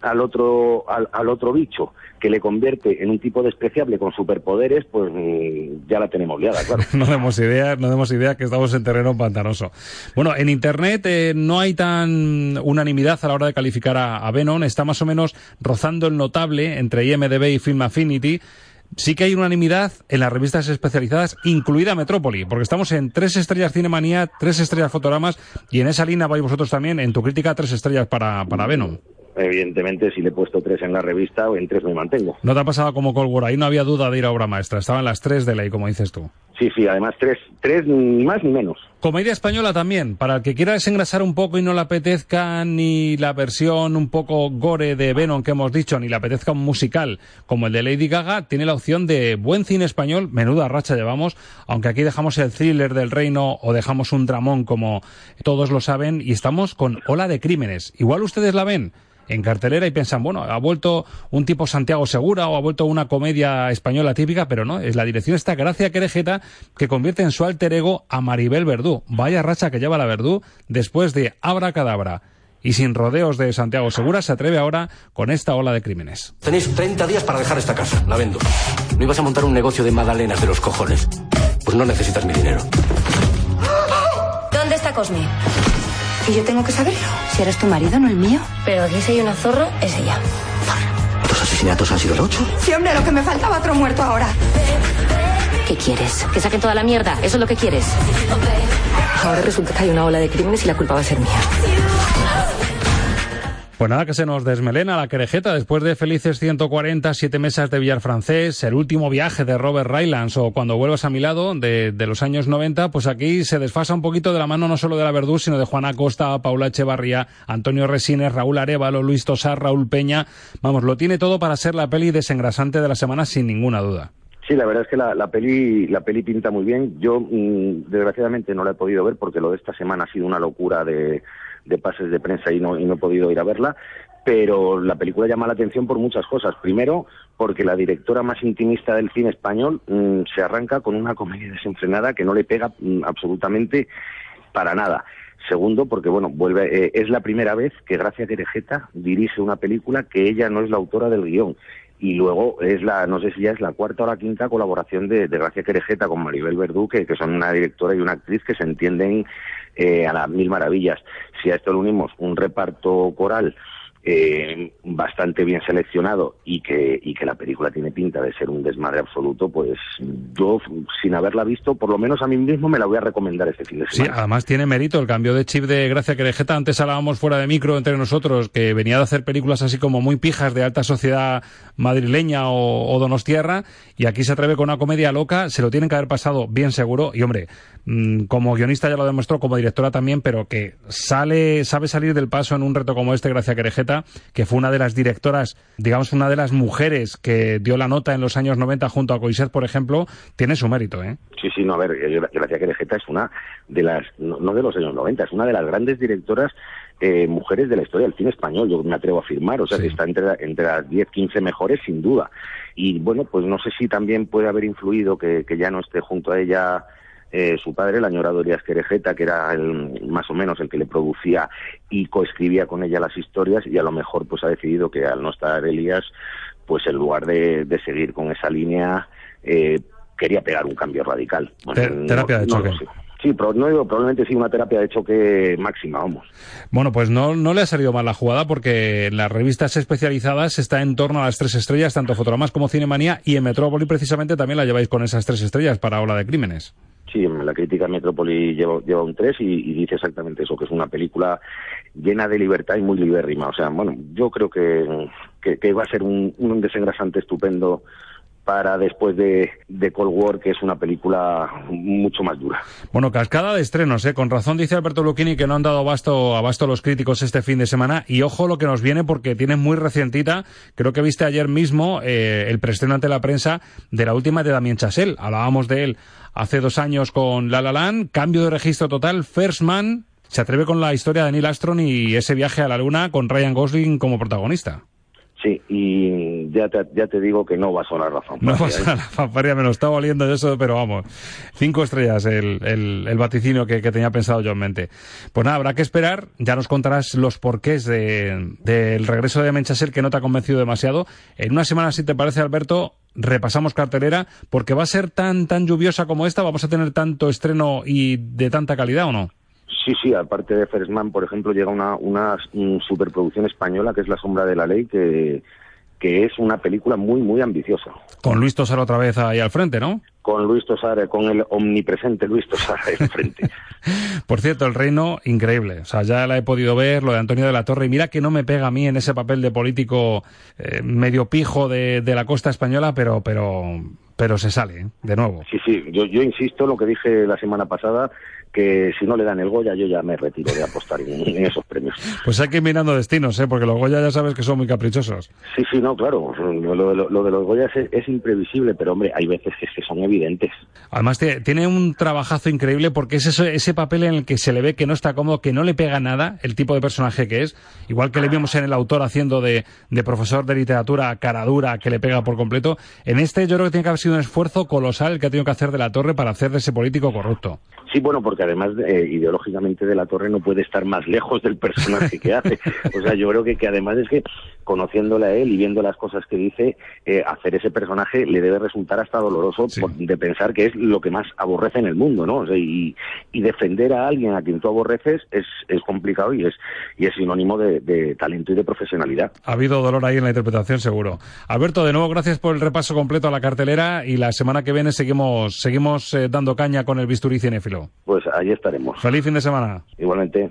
al otro al, al, otro bicho que le convierte en un tipo despreciable con superpoderes, pues mm, ya la tenemos liada, claro. *laughs* no demos idea, no demos idea que estamos en terreno pantanoso. Bueno, en internet eh, no hay tan unanimidad a la hora de calificar a, a Venom, está más o menos rozando el notable entre IMDB y Film Affinity. Sí que hay unanimidad en las revistas especializadas, incluida Metrópoli, porque estamos en tres estrellas Cinemanía, tres estrellas Fotogramas, y en esa línea vais vosotros también, en tu crítica, tres estrellas para, para Venom evidentemente si le he puesto tres en la revista en tres me mantengo. ¿No te ha pasado como Cold Ahí no había duda de ir a obra maestra, estaban las tres de ley, como dices tú. Sí, sí, además tres, tres ni más ni menos. Comedia española también, para el que quiera desengrasar un poco y no le apetezca ni la versión un poco gore de Venom que hemos dicho, ni le apetezca un musical como el de Lady Gaga, tiene la opción de buen cine español, menuda racha llevamos, aunque aquí dejamos el thriller del reino o dejamos un dramón como todos lo saben, y estamos con Ola de Crímenes. Igual ustedes la ven en cartelera y piensan, bueno, ha vuelto un tipo Santiago Segura o ha vuelto una comedia española típica, pero no, es la dirección esta Gracia Querejeta que convierte en su alter ego a Maribel Verdú. Vaya racha que lleva la Verdú después de Abra Cadabra. Y sin rodeos de Santiago Segura se atreve ahora con esta ola de crímenes. Tenéis 30 días para dejar esta casa, la vendo. ¿No ibas a montar un negocio de magdalenas de los cojones? Pues no necesitas mi dinero. ¿Dónde está Cosme? ¿Y yo tengo que saberlo? Si eres tu marido, no el mío. Pero aquí si hay una zorra, es ella. Zorra. ¿Los asesinatos han sido el 8? Sí, hombre, lo que me faltaba otro muerto ahora. ¿Qué quieres? ¿Que saquen toda la mierda? ¿Eso es lo que quieres? Ahora resulta que hay una ola de crímenes y la culpa va a ser mía. Pues nada, que se nos desmelena la querejeta después de felices 140, siete mesas de billar francés, el último viaje de Robert Rylance o cuando vuelvas a mi lado de, de, los años 90, pues aquí se desfasa un poquito de la mano no solo de la Verdú, sino de Juana Costa, Paula Echevarría, Antonio Resines, Raúl Arevalo, Luis Tosar, Raúl Peña. Vamos, lo tiene todo para ser la peli desengrasante de la semana sin ninguna duda. Sí, la verdad es que la, la, peli la peli pinta muy bien. Yo, mmm, desgraciadamente, no la he podido ver porque lo de esta semana ha sido una locura de, de pases de prensa y no, y no he podido ir a verla, pero la película llama la atención por muchas cosas. Primero, porque la directora más intimista del cine español mm, se arranca con una comedia desenfrenada que no le pega mm, absolutamente para nada. Segundo, porque bueno, vuelve, eh, es la primera vez que Gracia Querejeta dirige una película que ella no es la autora del guion. Y luego es la, no sé si ya es la cuarta o la quinta colaboración de, Gracia Querejeta con Maribel Verdú, que, son una directora y una actriz que se entienden eh, a las mil maravillas. Si a esto le unimos un reparto coral eh, bastante bien seleccionado y que, y que la película tiene pinta de ser un desmadre absoluto, pues yo, sin haberla visto, por lo menos a mí mismo me la voy a recomendar este fin de semana. Sí, además tiene mérito el cambio de chip de Gracia Querejeta. Antes hablábamos fuera de micro entre nosotros que venía de hacer películas así como muy pijas de alta sociedad madrileña o, o donostierra y aquí se atreve con una comedia loca, se lo tienen que haber pasado bien seguro y hombre, Mm, como guionista ya lo demostró, como directora también, pero que sale, sabe salir del paso en un reto como este, Gracia Querejeta, que fue una de las directoras, digamos, una de las mujeres que dio la nota en los años 90 junto a Coiset, por ejemplo, tiene su mérito, ¿eh? Sí, sí, no, a ver, Gracia Querejeta es una de las, no, de los años 90, es una de las grandes directoras eh, mujeres de la historia del cine español, yo me atrevo a afirmar, o sea, que está entre, entre las 10, 15 mejores, sin duda. Y bueno, pues no sé si también puede haber influido que, que ya no esté junto a ella eh, su padre, la señora Dorias Querejeta, que era el, más o menos el que le producía y coescribía con ella las historias, y a lo mejor pues ha decidido que al no estar Elías, pues en lugar de, seguir con esa línea, eh, quería pegar un cambio radical. terapia de choque. Sí, pero no digo, probablemente sí una terapia de choque máxima, vamos. Bueno, pues no, no le ha salido mal la jugada porque las revistas especializadas está en torno a las tres estrellas, tanto Fotogramas como Cinemanía, y en Metrópoli precisamente también la lleváis con esas tres estrellas para Ola de Crímenes. Sí, la crítica Metrópoli lleva, lleva un 3 y, dice exactamente eso, que es una película llena de libertad y muy libérrima. O sea, bueno, yo creo que, que, va a ser un, un desengrasante estupendo para después de, de, Cold War, que es una película mucho más dura. Bueno, cascada de estrenos, ¿eh? Con razón dice Alberto Lucchini que no han dado abasto, abasto los críticos este fin de semana. Y ojo lo que nos viene porque tiene muy recientita, creo que viste ayer mismo eh, el preestreno ante la prensa de la última de Damien Chazelle. Hablábamos de él hace dos años con La La Land, cambio de registro total, First Man, se atreve con la historia de Neil Armstrong y ese viaje a la Luna con Ryan Gosling como protagonista. Sí, y ya te, ya te digo que no va a sonar la fanfarria. No va a sonar la fanfarria, me lo está oliendo eso, pero vamos, cinco estrellas el, el, vaticinio que, tenía pensado yo en mente. Pues nada, habrá que esperar, ya nos contarás los porqués del regreso de Menchasel que no te ha convencido demasiado. En una semana, si te parece, Alberto, repasamos cartelera, porque va a ser tan, tan lluviosa como esta, vamos a tener tanto estreno y de tanta calidad o no? Sí, sí, aparte de Fersman, por ejemplo, llega una, una superproducción española que es La Sombra de la Ley, que, que es una película muy, muy ambiciosa. Con Luis Tosar otra vez ahí al frente, ¿no? Con Luis Tosar, con el omnipresente Luis Tosar ahí al frente. *laughs* Por cierto, el reino, increíble. O sea, ya la he podido ver, lo de Antonio de la Torre, y mira que no me pega a mí en ese papel de político eh, medio pijo de, de la costa española, pero, pero, pero se sale, ¿eh? de nuevo. Sí, sí, yo, yo insisto, lo que dije la semana pasada, que si no le dan el Goya yo ya me retiro de apostar en, esos premios. *laughs* Pues hay que ir mirando destinos, ¿eh? porque los Goya ya sabes que son muy caprichosos. Sí, sí, no, claro. Lo, de los Goya es, imprevisible, pero hombre, hay veces que, son evidentes. Además tiene un trabajazo increíble porque es ese, ese papel en el que se le ve que no está cómodo, que no le pega nada el tipo de personaje que es, igual que le vimos en el autor haciendo de, de profesor de literatura cara dura que le pega por completo. En este yo creo que tiene que haber sido un esfuerzo colosal el que ha tenido que hacer de la Torre para hacer de ese político corrupto. Sí, bueno, porque además eh, ideológicamente de la Torre no puede estar más lejos del personaje que hace. *laughs* O sea, yo creo que, que además es que conociéndole a él y viendo las cosas que dice, eh, hacer ese personaje le debe resultar hasta doloroso de pensar que es lo que más aborrece en el mundo, ¿no? O sea, y, y, defender a alguien a quien tú aborreces es, es complicado y es, y es sinónimo de, de, talento y de profesionalidad. Ha habido dolor ahí en la interpretación, seguro. Alberto, de nuevo, gracias por el repaso completo a la cartelera y la semana que viene seguimos, seguimos eh, dando caña con el bisturí cinéfilo. Pues ahí estaremos. Feliz fin de semana. Igualmente.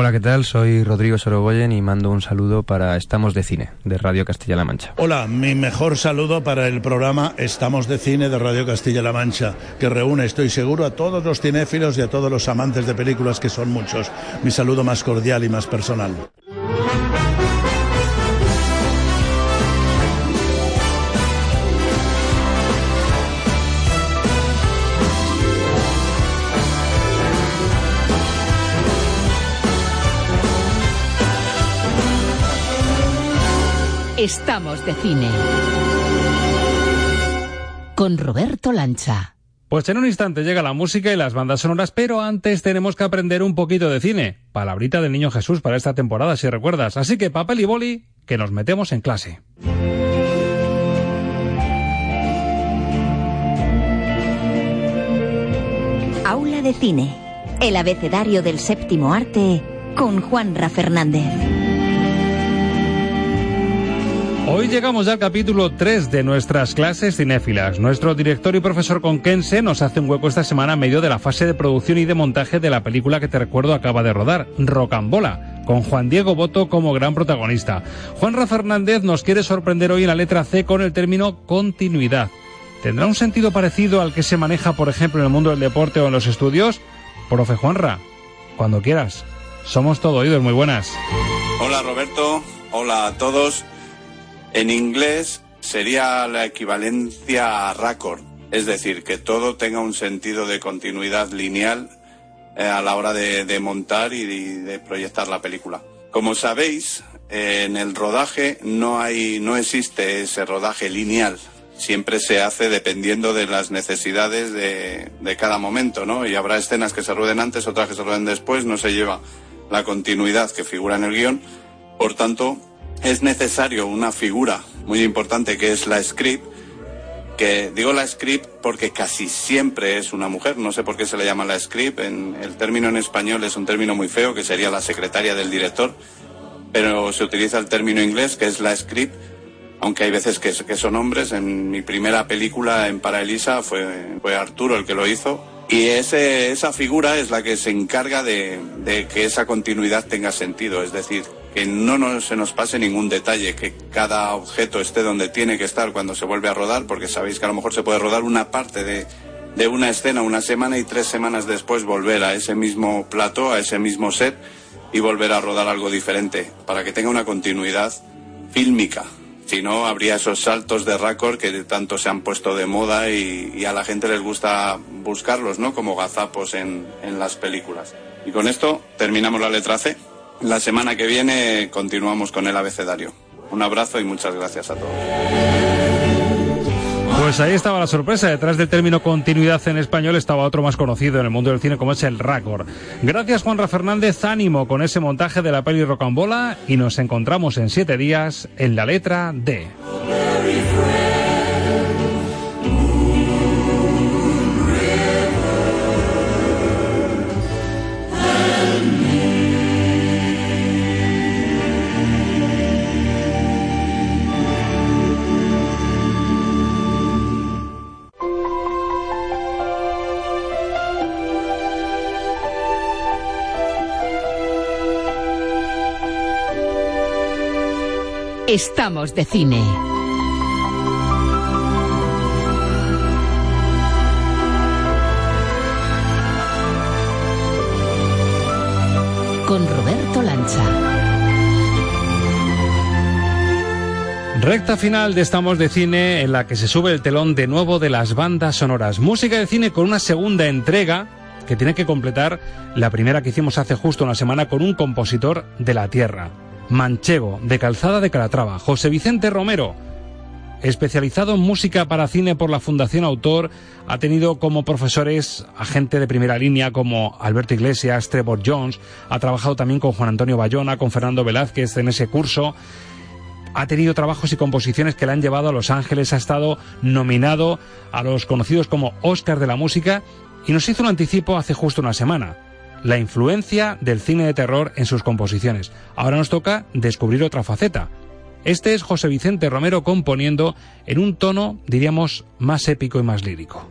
Hola, ¿qué tal? Soy Rodrigo Sorogoyen y mando un saludo para Estamos de Cine, de Radio Castilla-La Mancha. Hola, mi mejor saludo para el programa Estamos de Cine de Radio Castilla-La Mancha, que reúne, estoy seguro, a todos los cinéfilos y a todos los amantes de películas, que son muchos. Mi saludo más cordial y más personal. Estamos de cine. Con Roberto Lancha. Pues en un instante llega la música y las bandas sonoras, pero antes tenemos que aprender un poquito de cine. Palabrita del Niño Jesús para esta temporada, si recuerdas. Así que papel y boli, que nos metemos en clase. Aula de Cine. El abecedario del séptimo arte con Juanra Fernández. Hoy llegamos ya al capítulo 3 de nuestras clases cinéfilas. Nuestro director y profesor conquense nos hace un hueco esta semana a medio de la fase de producción y de montaje de la película que te recuerdo acaba de rodar, Rocambola, con Juan Diego Boto como gran protagonista. Juanra Fernández nos quiere sorprender hoy en la letra C con el término continuidad. ¿Tendrá un sentido parecido al que se maneja, por ejemplo, en el mundo del deporte o en los estudios? Profe Juanra, cuando quieras. Somos todo oídos, muy buenas. Hola Roberto, hola a todos. En inglés sería la equivalencia a raccord, es decir, que todo tenga un sentido de continuidad lineal eh, a la hora de, montar y de, proyectar la película. Como sabéis, en el rodaje no hay, no existe ese rodaje lineal. Siempre se hace dependiendo de las necesidades de, de cada momento, ¿no? Y habrá escenas que se rueden antes, otras que se rueden después, no se lleva la continuidad que figura en el guion. Por tanto, es necesario una figura muy importante que es la script, que digo la script porque casi siempre es una mujer, no sé por qué se le llama la script, en, el término en español es un término muy feo que sería la secretaria del director, pero se utiliza el término inglés que es la script, aunque hay veces que, son hombres, en mi primera película en Para Elisa fue, fue Arturo el que lo hizo, y esa figura es la que se encarga de que esa continuidad tenga sentido, es decir, que no se nos pase ningún detalle, que cada objeto esté donde tiene que estar cuando se vuelve a rodar, porque sabéis que a lo mejor se puede rodar una parte de, de una escena una semana y tres semanas después volver a ese mismo plato, a ese mismo set y volver a rodar algo diferente, para que tenga una continuidad fílmica. Si no, habría esos saltos de récord que tanto se han puesto de moda y, a la gente les gusta buscarlos, ¿no? Como gazapos en, en las películas. Y con esto terminamos la letra C. La semana que viene continuamos con el abecedario. Un abrazo y muchas gracias a todos. Pues ahí estaba la sorpresa. Detrás del término continuidad en español estaba otro más conocido en el mundo del cine como es el Raccord. Gracias Juanra Fernández, ánimo con ese montaje de la peli Rocambola y nos encontramos en siete días en la letra D. Estamos de cine. Con Roberto Lancha. Recta final de Estamos de Cine en la que se sube el telón de nuevo de las bandas sonoras. Música de cine con una segunda entrega que tiene que completar la primera que hicimos hace justo una semana con un compositor de la Tierra. Manchego, de Calzada de Calatrava, José Vicente Romero, especializado en música para cine por la Fundación Autor, ha tenido como profesores a gente de primera línea como Alberto Iglesias, Trevor Jones, ha trabajado también con Juan Antonio Bayona, con Fernando Velázquez en ese curso, ha tenido trabajos y composiciones que le han llevado a Los Ángeles, ha estado nominado a los conocidos como Oscar de la Música. Y nos hizo un anticipo hace justo una semana la influencia del cine de terror en sus composiciones. Ahora nos toca descubrir otra faceta. Este es José Vicente Romero componiendo en un tono, diríamos, más épico y más lírico.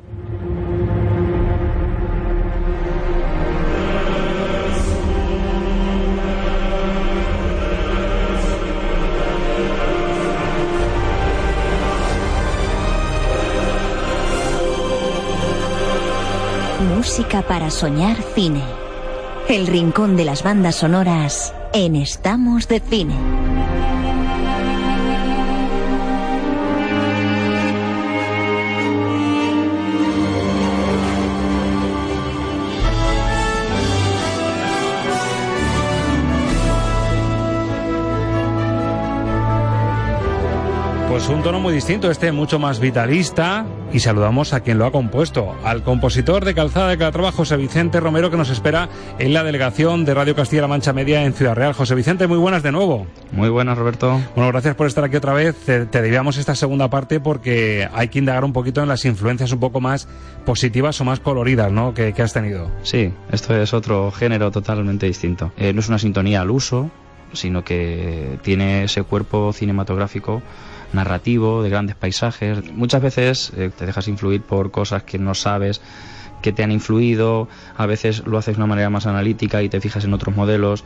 Música para soñar cine el rincón de las bandas sonoras en Estamos de Cine. Pues un tono muy distinto, este mucho más vitalista. Y saludamos a quien lo ha compuesto, al compositor de Calzada de Calatrava, José Vicente Romero, que nos espera en la delegación de Radio Castilla-La Mancha Media en Ciudad Real. José Vicente, muy buenas de nuevo. Muy buenas, Roberto. Bueno, gracias por estar aquí otra vez. Te, te debíamos esta segunda parte porque hay que indagar un poquito en las influencias un poco más positivas o más coloridas ¿no? que, que has tenido. Sí, esto es otro género totalmente distinto. Eh, no es una sintonía al uso, sino que tiene ese cuerpo cinematográfico narrativo, de grandes paisajes. Muchas veces eh, te dejas influir por cosas que no sabes que te han influido, a veces lo haces de una manera más analítica y te fijas en otros modelos.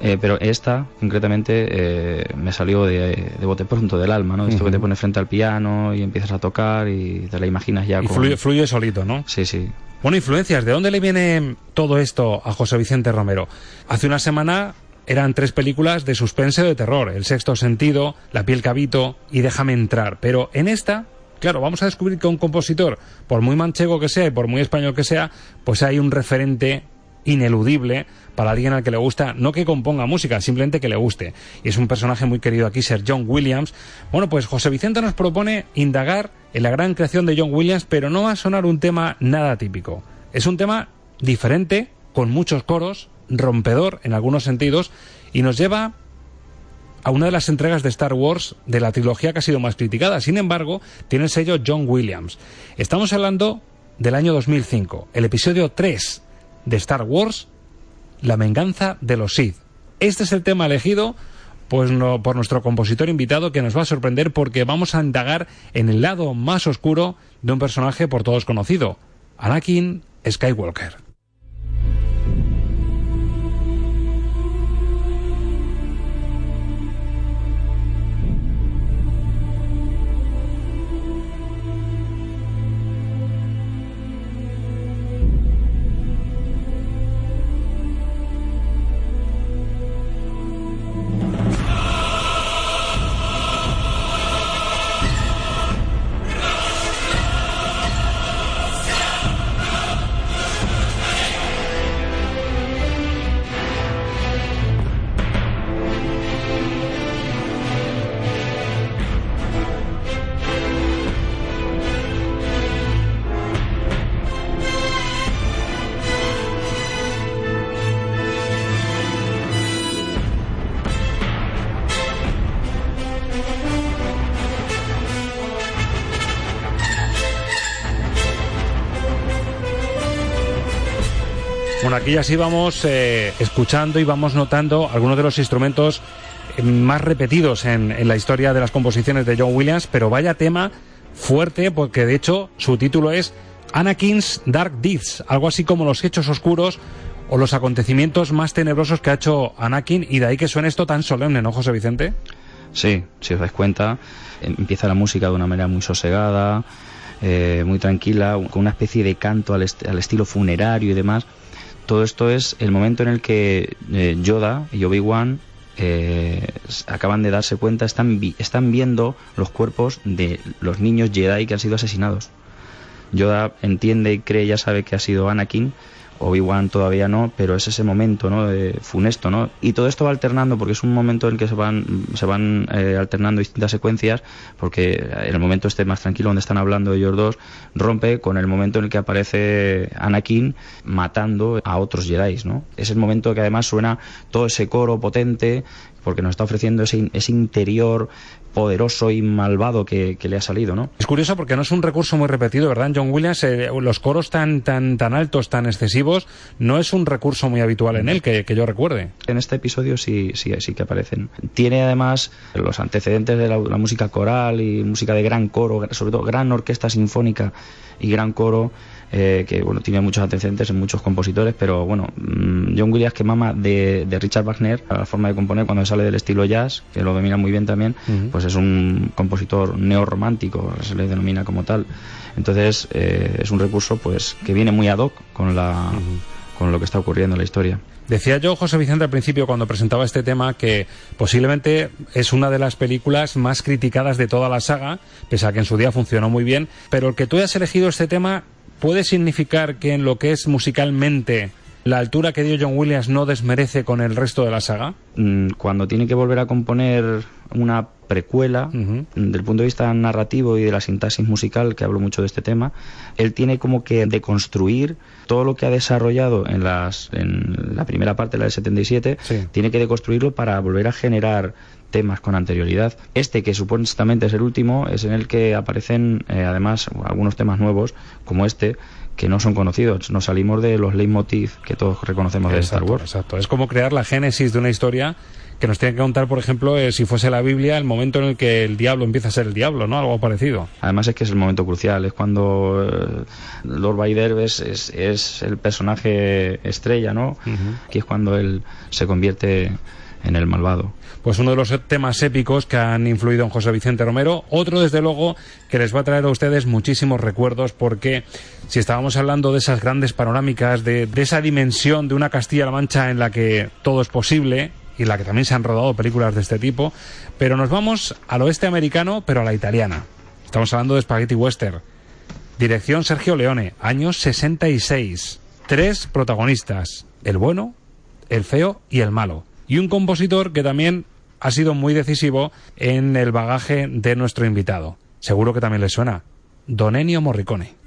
Eh, pero esta, concretamente, eh, me salió de, de bote pronto del alma, ¿no? Esto que te pones frente al piano y empiezas a tocar y te la imaginas ya Y con... fluye, fluye solito, ¿no? Sí, sí. Bueno, influencias, ¿de dónde le viene todo esto a José Vicente Romero? Hace una semana eran tres películas de suspense o de terror, El sexto sentido, La piel cabito y Déjame entrar, pero en esta, claro, vamos a descubrir que un compositor, por muy manchego que sea y por muy español que sea, pues hay un referente ineludible para alguien al que le gusta, no que componga música, simplemente que le guste. Y es un personaje muy querido aquí, Sir John Williams. Bueno, pues José Vicente nos propone indagar en la gran creación de John Williams, pero no va a sonar un tema nada típico. Es un tema diferente, con muchos coros, rompedor en algunos sentidos, y nos lleva a una de las entregas de Star Wars de la trilogía que ha sido más criticada. Sin embargo, tiene el sello John Williams. Estamos hablando del año 2005, el episodio 3 de Star Wars, La venganza de los Sith. Este es el tema elegido pues por nuestro compositor invitado que nos va a sorprender porque vamos a indagar en el lado más oscuro de un personaje por todos conocido, Anakin Skywalker. Aquí ya sí vamos eh, escuchando y vamos notando algunos de los instrumentos eh, más repetidos en, en la historia de las composiciones de John Williams, pero vaya tema fuerte, porque de hecho su título es Anakin's Dark Deeds, algo así como los hechos oscuros o los acontecimientos más tenebrosos que ha hecho Anakin, y de ahí que suene esto tan solemne, ¿no, José Vicente? Sí, si os dais cuenta, em- empieza la música de una manera muy sosegada, eh, muy tranquila, con una especie de canto al, est- al estilo funerario y demás. Todo esto es el momento en el que eh, Yoda y Obi-Wan eh, acaban de darse cuenta, están, vi- están viendo los cuerpos de los niños Jedi que han sido asesinados. Yoda entiende y cree, ya sabe que ha sido Anakin, Obi-Wan todavía no, pero es ese momento ¿no? de funesto, ¿no? Y todo esto va alternando porque es un momento en el que se van, se van eh, alternando distintas secuencias, porque en el momento este más tranquilo donde están hablando ellos dos, rompe con el momento en el que aparece Anakin matando a otros Jedi, ¿no? Es el momento que además suena todo ese coro potente, porque nos está ofreciendo ese, ese interior poderoso y malvado que, que le ha salido, ¿no? Es curioso porque no es un recurso muy repetido, ¿verdad? John Williams, eh, los coros tan, tan, tan altos, tan excesivos, no es un recurso muy habitual en él, que, que yo recuerde. En este episodio sí, sí, sí que aparecen. Tiene además los antecedentes de la, la música coral y música de gran coro, sobre todo gran orquesta sinfónica y gran coro eh, que bueno tiene muchos antecedentes en muchos compositores, pero bueno, mm, John Williams que mama de, de Richard Wagner, a la forma de componer cuando sale del estilo jazz, que lo domina muy bien también, pues es un compositor neorromántico, se le denomina como tal. Entonces eh, es un recurso pues que viene muy ad hoc con la con lo que está ocurriendo en la historia. Decía yo, José Vicente, al principio, cuando presentaba este tema, que posiblemente es una de las películas más criticadas de toda la saga, pese a que en su día funcionó muy bien, pero el que tú hayas elegido este tema puede significar que en lo que es musicalmente la altura que dio John Williams no desmerece con el resto de la saga? Mm, Cuando tiene que volver a componer una precuela, desde el punto de vista narrativo y de la sintaxis musical, que hablo mucho de este tema, él tiene como que deconstruir todo lo que ha desarrollado en, las, en la primera parte, la del 77, tiene que deconstruirlo para volver a generar temas con anterioridad. Este, que supuestamente es el último, es en el que aparecen eh, además algunos temas nuevos, como este, que no son conocidos. Nos salimos de los leitmotiv que todos reconocemos de Star Wars. Exacto. Es como crear la génesis de una historia que nos tiene que contar, por ejemplo, eh, si fuese la Biblia, el momento en el que el diablo empieza a ser el diablo, ¿no? Algo parecido. Además es que es el momento crucial, es cuando eh, Lord Vader es, es, es el personaje estrella, ¿no? Que es cuando él se convierte en el malvado. Pues uno de los temas épicos que han influido en José Vicente Romero. Otro, desde luego, que les va a traer a ustedes muchísimos recuerdos porque si estábamos hablando de esas grandes panorámicas, de, de esa dimensión de una Castilla-La Mancha en la que todo es posible y la que también se han rodado películas de este tipo, pero nos vamos al oeste americano, pero a la italiana. Estamos hablando de Spaghetti Western. Dirección Sergio Leone, años 66. Tres protagonistas, el bueno, el feo y el malo. Y un compositor que también ha sido muy decisivo en el bagaje de nuestro invitado. Seguro que también le suena. Don Ennio Morricone.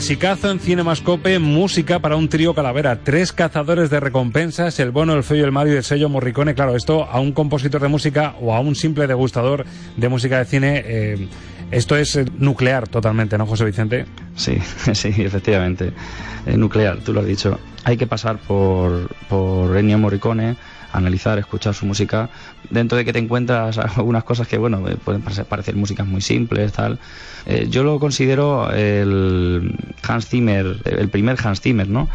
Clasicazo en Cinemascope, música para un trío calavera, tres cazadores de recompensas, el bueno, el feo el malo y el sello Morricone. Claro, esto a un compositor de música o a un simple degustador de música de cine, eh, esto es eh, nuclear totalmente, ¿no, José Vicente? Sí, *laughs* sí, efectivamente. Eh, nuclear, tú lo has dicho. Hay que pasar por, por Ennio Morricone, analizar, escuchar su música, dentro de que te encuentras *laughs* algunas cosas que, bueno, eh, pueden parecer, músicas muy simples, tal. Eh, yo lo considero el Hans Zimmer, el primer Hans Zimmer, ¿no?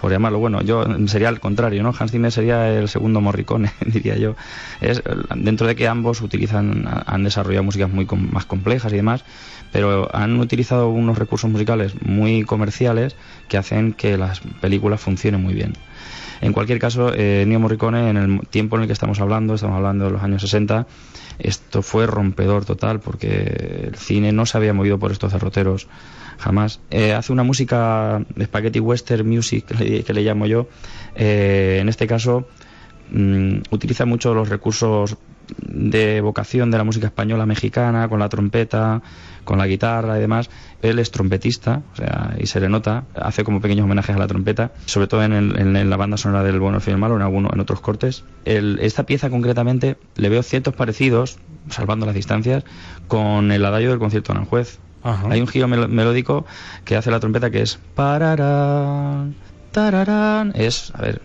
Por llamarlo, bueno, yo sería al contrario, ¿no? Hans Zimmer sería el segundo Morricone, *laughs* diría yo. Es, dentro de que ambos utilizan, han desarrollado músicas muy com- más complejas y demás, pero han utilizado unos recursos musicales muy comerciales que hacen que las películas funcionen muy bien. En cualquier caso, eh, Morricone, en el tiempo en el que estamos hablando, estamos hablando de los años 60, esto fue rompedor total porque el cine no se había movido por estos derroteros jamás. Eh, hace una música spaghetti western music, *laughs* que le, que le llamo yo. Eh, en este caso, mm, utiliza mucho los recursos de vocación de la música española mexicana, con la trompeta, con la guitarra y demás. Él es trompetista, o sea, y se le nota, hace como pequeños homenajes a la trompeta, sobre todo en, el- en- en la banda sonora del Bueno, el Feo y el Malo, en, algunos, en otros cortes. El- esta pieza concretamente le veo ciertos parecidos, salvando las distancias, con el adagio del concierto de Aranjuez. Hay un giro melódico que hace la trompeta que es pararán, tararán, es, a ver,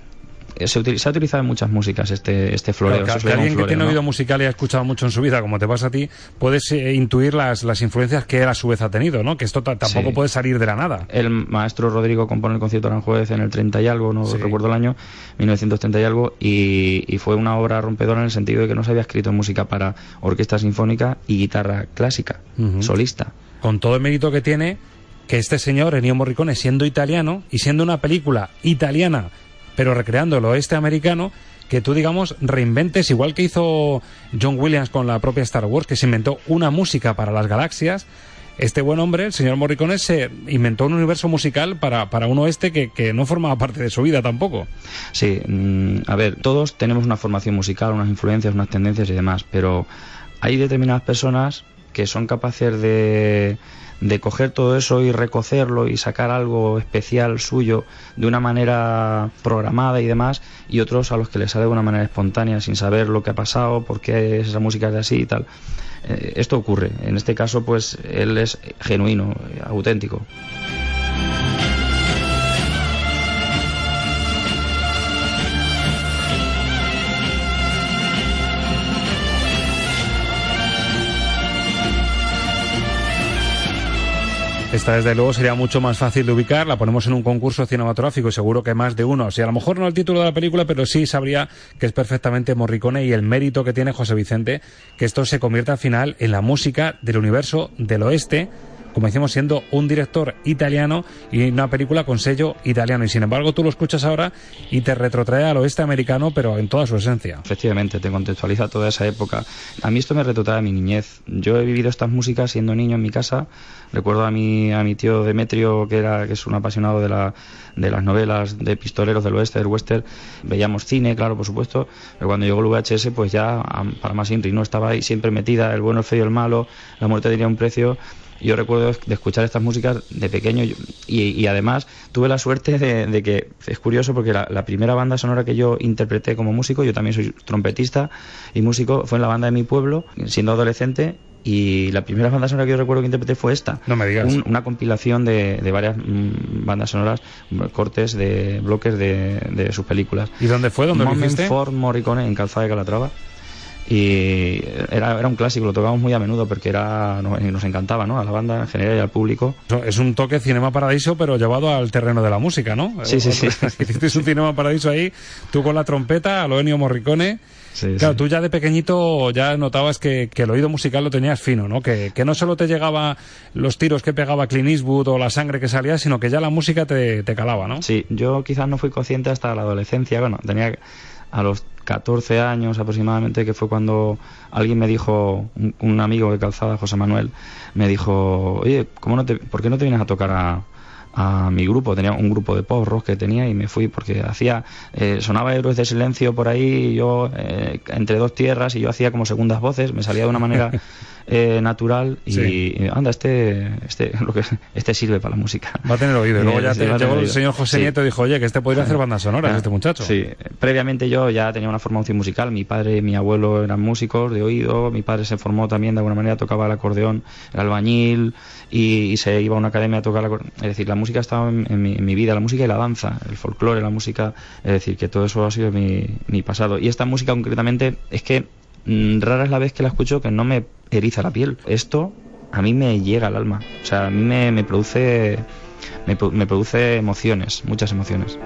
se, utiliza, se ha utilizado en muchas músicas este, este floreo. Claro, que alguien que tiene ¿no? oído musical y ha escuchado mucho en su vida, como te pasa a ti, puedes eh, intuir las, las influencias que él a su vez ha tenido, ¿no? Que esto ta- tampoco Sí. puede salir de la nada. El maestro Rodrigo compone el concierto Aranjuez en el 30 y algo, no Sí. recuerdo el año, 1930 y algo, y, y fue una obra rompedora en el sentido de que no se había escrito música para orquesta sinfónica y guitarra clásica, solista. Con todo el mérito que tiene que este señor, Ennio Morricone, siendo italiano y siendo una película italiana, pero recreando el oeste americano, que tú, digamos, reinventes, igual que hizo John Williams con la propia Star Wars, que se inventó una música para las galaxias. Este buen hombre, el señor Morricone, se inventó un universo musical para, para un oeste que, que no formaba parte de su vida tampoco. Sí, mm, a ver, todos tenemos una formación musical, unas influencias, unas tendencias y demás, pero hay determinadas personas que son capaces de, de coger todo eso y recocerlo y sacar algo especial suyo de una manera programada y demás, y otros a los que les sale de una manera espontánea, sin saber lo que ha pasado, por qué esa música es así y tal. Eh, esto ocurre. En este caso, pues él es genuino, auténtico. Esta, desde luego, sería mucho más fácil de ubicar. La ponemos en un concurso cinematográfico y seguro que más de uno. Si a lo mejor no el título de la película, pero sí sabría que es perfectamente Morricone y el mérito que tiene José Vicente, que esto se convierta al final en la música del universo del oeste, como decimos, siendo un director italiano y una película con sello italiano. Y sin embargo, tú lo escuchas ahora y te retrotrae al oeste americano, pero en toda su esencia. Efectivamente, te contextualiza toda esa época. A mí esto me retrotrae a mi niñez. Yo he vivido estas músicas siendo niño en mi casa. Recuerdo a mi, a mi tío Demetrio, que, era, que es un apasionado de, la, de las novelas de pistoleros del oeste, del western. Veíamos cine, claro, por supuesto. Pero cuando llegó el VHS, pues ya, para más Inri, ¿no? Estaba ahí siempre metida, el bueno, el feo y el malo, la muerte tenía un precio. Yo recuerdo de escuchar estas músicas de pequeño y, y además tuve la suerte de, de que es curioso porque la, la primera banda sonora que yo interpreté como músico, yo también soy trompetista y músico, fue en la banda de mi pueblo, siendo adolescente. Y la primera banda sonora que yo recuerdo que interpreté fue esta. No me digas. Un- una compilación de, de varias mm, bandas sonoras, cortes de bloques de, de sus películas. ¿Y dónde fue? ¿Dónde lo Moment hiciste? for Morricone en Calzada de Calatrava. Y era, era un clásico, lo tocábamos muy a menudo porque era nos, nos encantaba, ¿no? A la banda en general y al público. Es un toque Cinema Paradiso, pero llevado al terreno de la música, ¿no? Sí, sí, sí. *laughs* Hiciste un Cinema Paradiso ahí, tú con la trompeta, a lo Ennio Morricone. claro, tú ya de pequeñito ya notabas que, que el oído musical lo tenías fino, ¿no? Que, que no solo te llegaba los tiros que pegaba Clint Eastwood o la sangre que salía, sino que ya la música te, te calaba, ¿no? Sí, yo quizás no fui consciente hasta la adolescencia, bueno, tenía a los 14 años aproximadamente, que fue cuando alguien me dijo, un, amigo de calzada, José Manuel, me dijo, oye, ¿cómo no te, ¿por qué no te vienes a tocar a, mi grupo? Tenía un grupo de pop rock que tenía y me fui porque hacía, eh, sonaba Héroes de Silencio por ahí, yo eh, entre dos tierras y yo hacía como segundas voces, me salía de una manera *laughs* eh, natural y, Sí. y, anda, este, este, *laughs* lo que, este sirve para la música. Va a tener oído. Y luego ya te llegó el oído. señor José Sí. Nieto y dijo, oye, que este podría hacer bandas sonoras, Ah, este muchacho. Sí, previamente yo ya tenía una formación musical. Mi padre y mi abuelo eran músicos de oído. Mi padre se formó también de alguna manera, tocaba el acordeón, el albañil y, y se iba a una academia a tocar el acordeón. Es decir, la música estaba en, en mi, en mi vida, la música y la danza, el folclore, la música. Es decir, que todo eso ha sido mi, mi pasado. Y esta música concretamente es que rara es la vez que la escucho que no me eriza la piel. Esto a mí me llega al alma. O sea, a mí me, produce me, pro- me produce emociones, muchas emociones.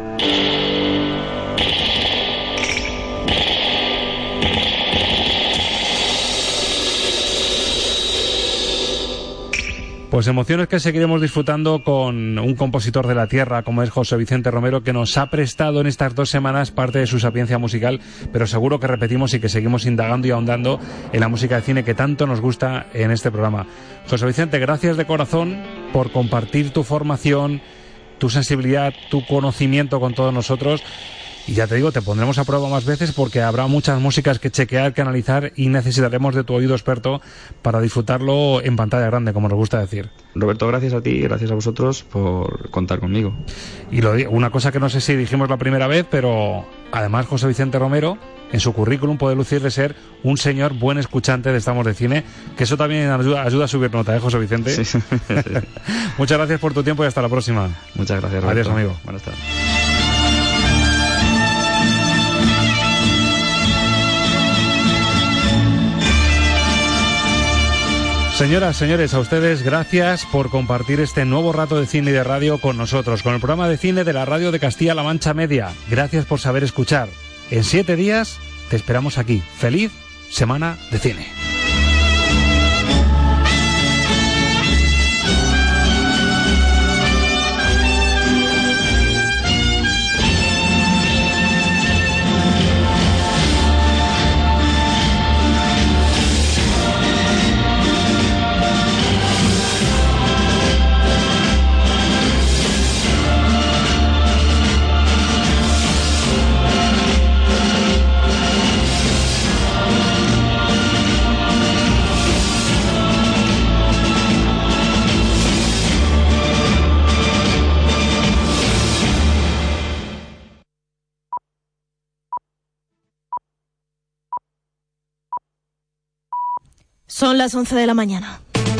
Pues emociones que seguiremos disfrutando con un compositor de la tierra como es José Vicente Romero que nos ha prestado en estas dos semanas parte de su sapiencia musical, pero seguro que repetimos y que seguimos indagando y ahondando en la música de cine que tanto nos gusta en este programa. José Vicente, gracias de corazón por compartir tu formación, tu sensibilidad, tu conocimiento con todos nosotros. Y ya te digo, te pondremos a prueba más veces porque habrá muchas músicas que chequear, que analizar y necesitaremos de tu oído experto para disfrutarlo en pantalla grande, como nos gusta decir. Roberto, gracias a ti y gracias a vosotros por contar conmigo. Y lo, una cosa que no sé si dijimos la primera vez, pero además José Vicente Romero, en su currículum puede lucir de ser un señor buen escuchante de Estamos de Cine, que eso también ayuda, ayuda a subir nota, ¿eh, José Vicente? *laughs* Muchas gracias por tu tiempo y hasta la próxima. Muchas gracias, Adiós, Roberto. amigo. Buenas tardes. Señoras, señores, a ustedes gracias por compartir este nuevo rato de cine y de radio con nosotros, con el programa de cine de la radio de Castilla-La Mancha Media. Gracias por saber escuchar. En siete días te esperamos aquí. Feliz semana de cine. Son las 11 de la mañana.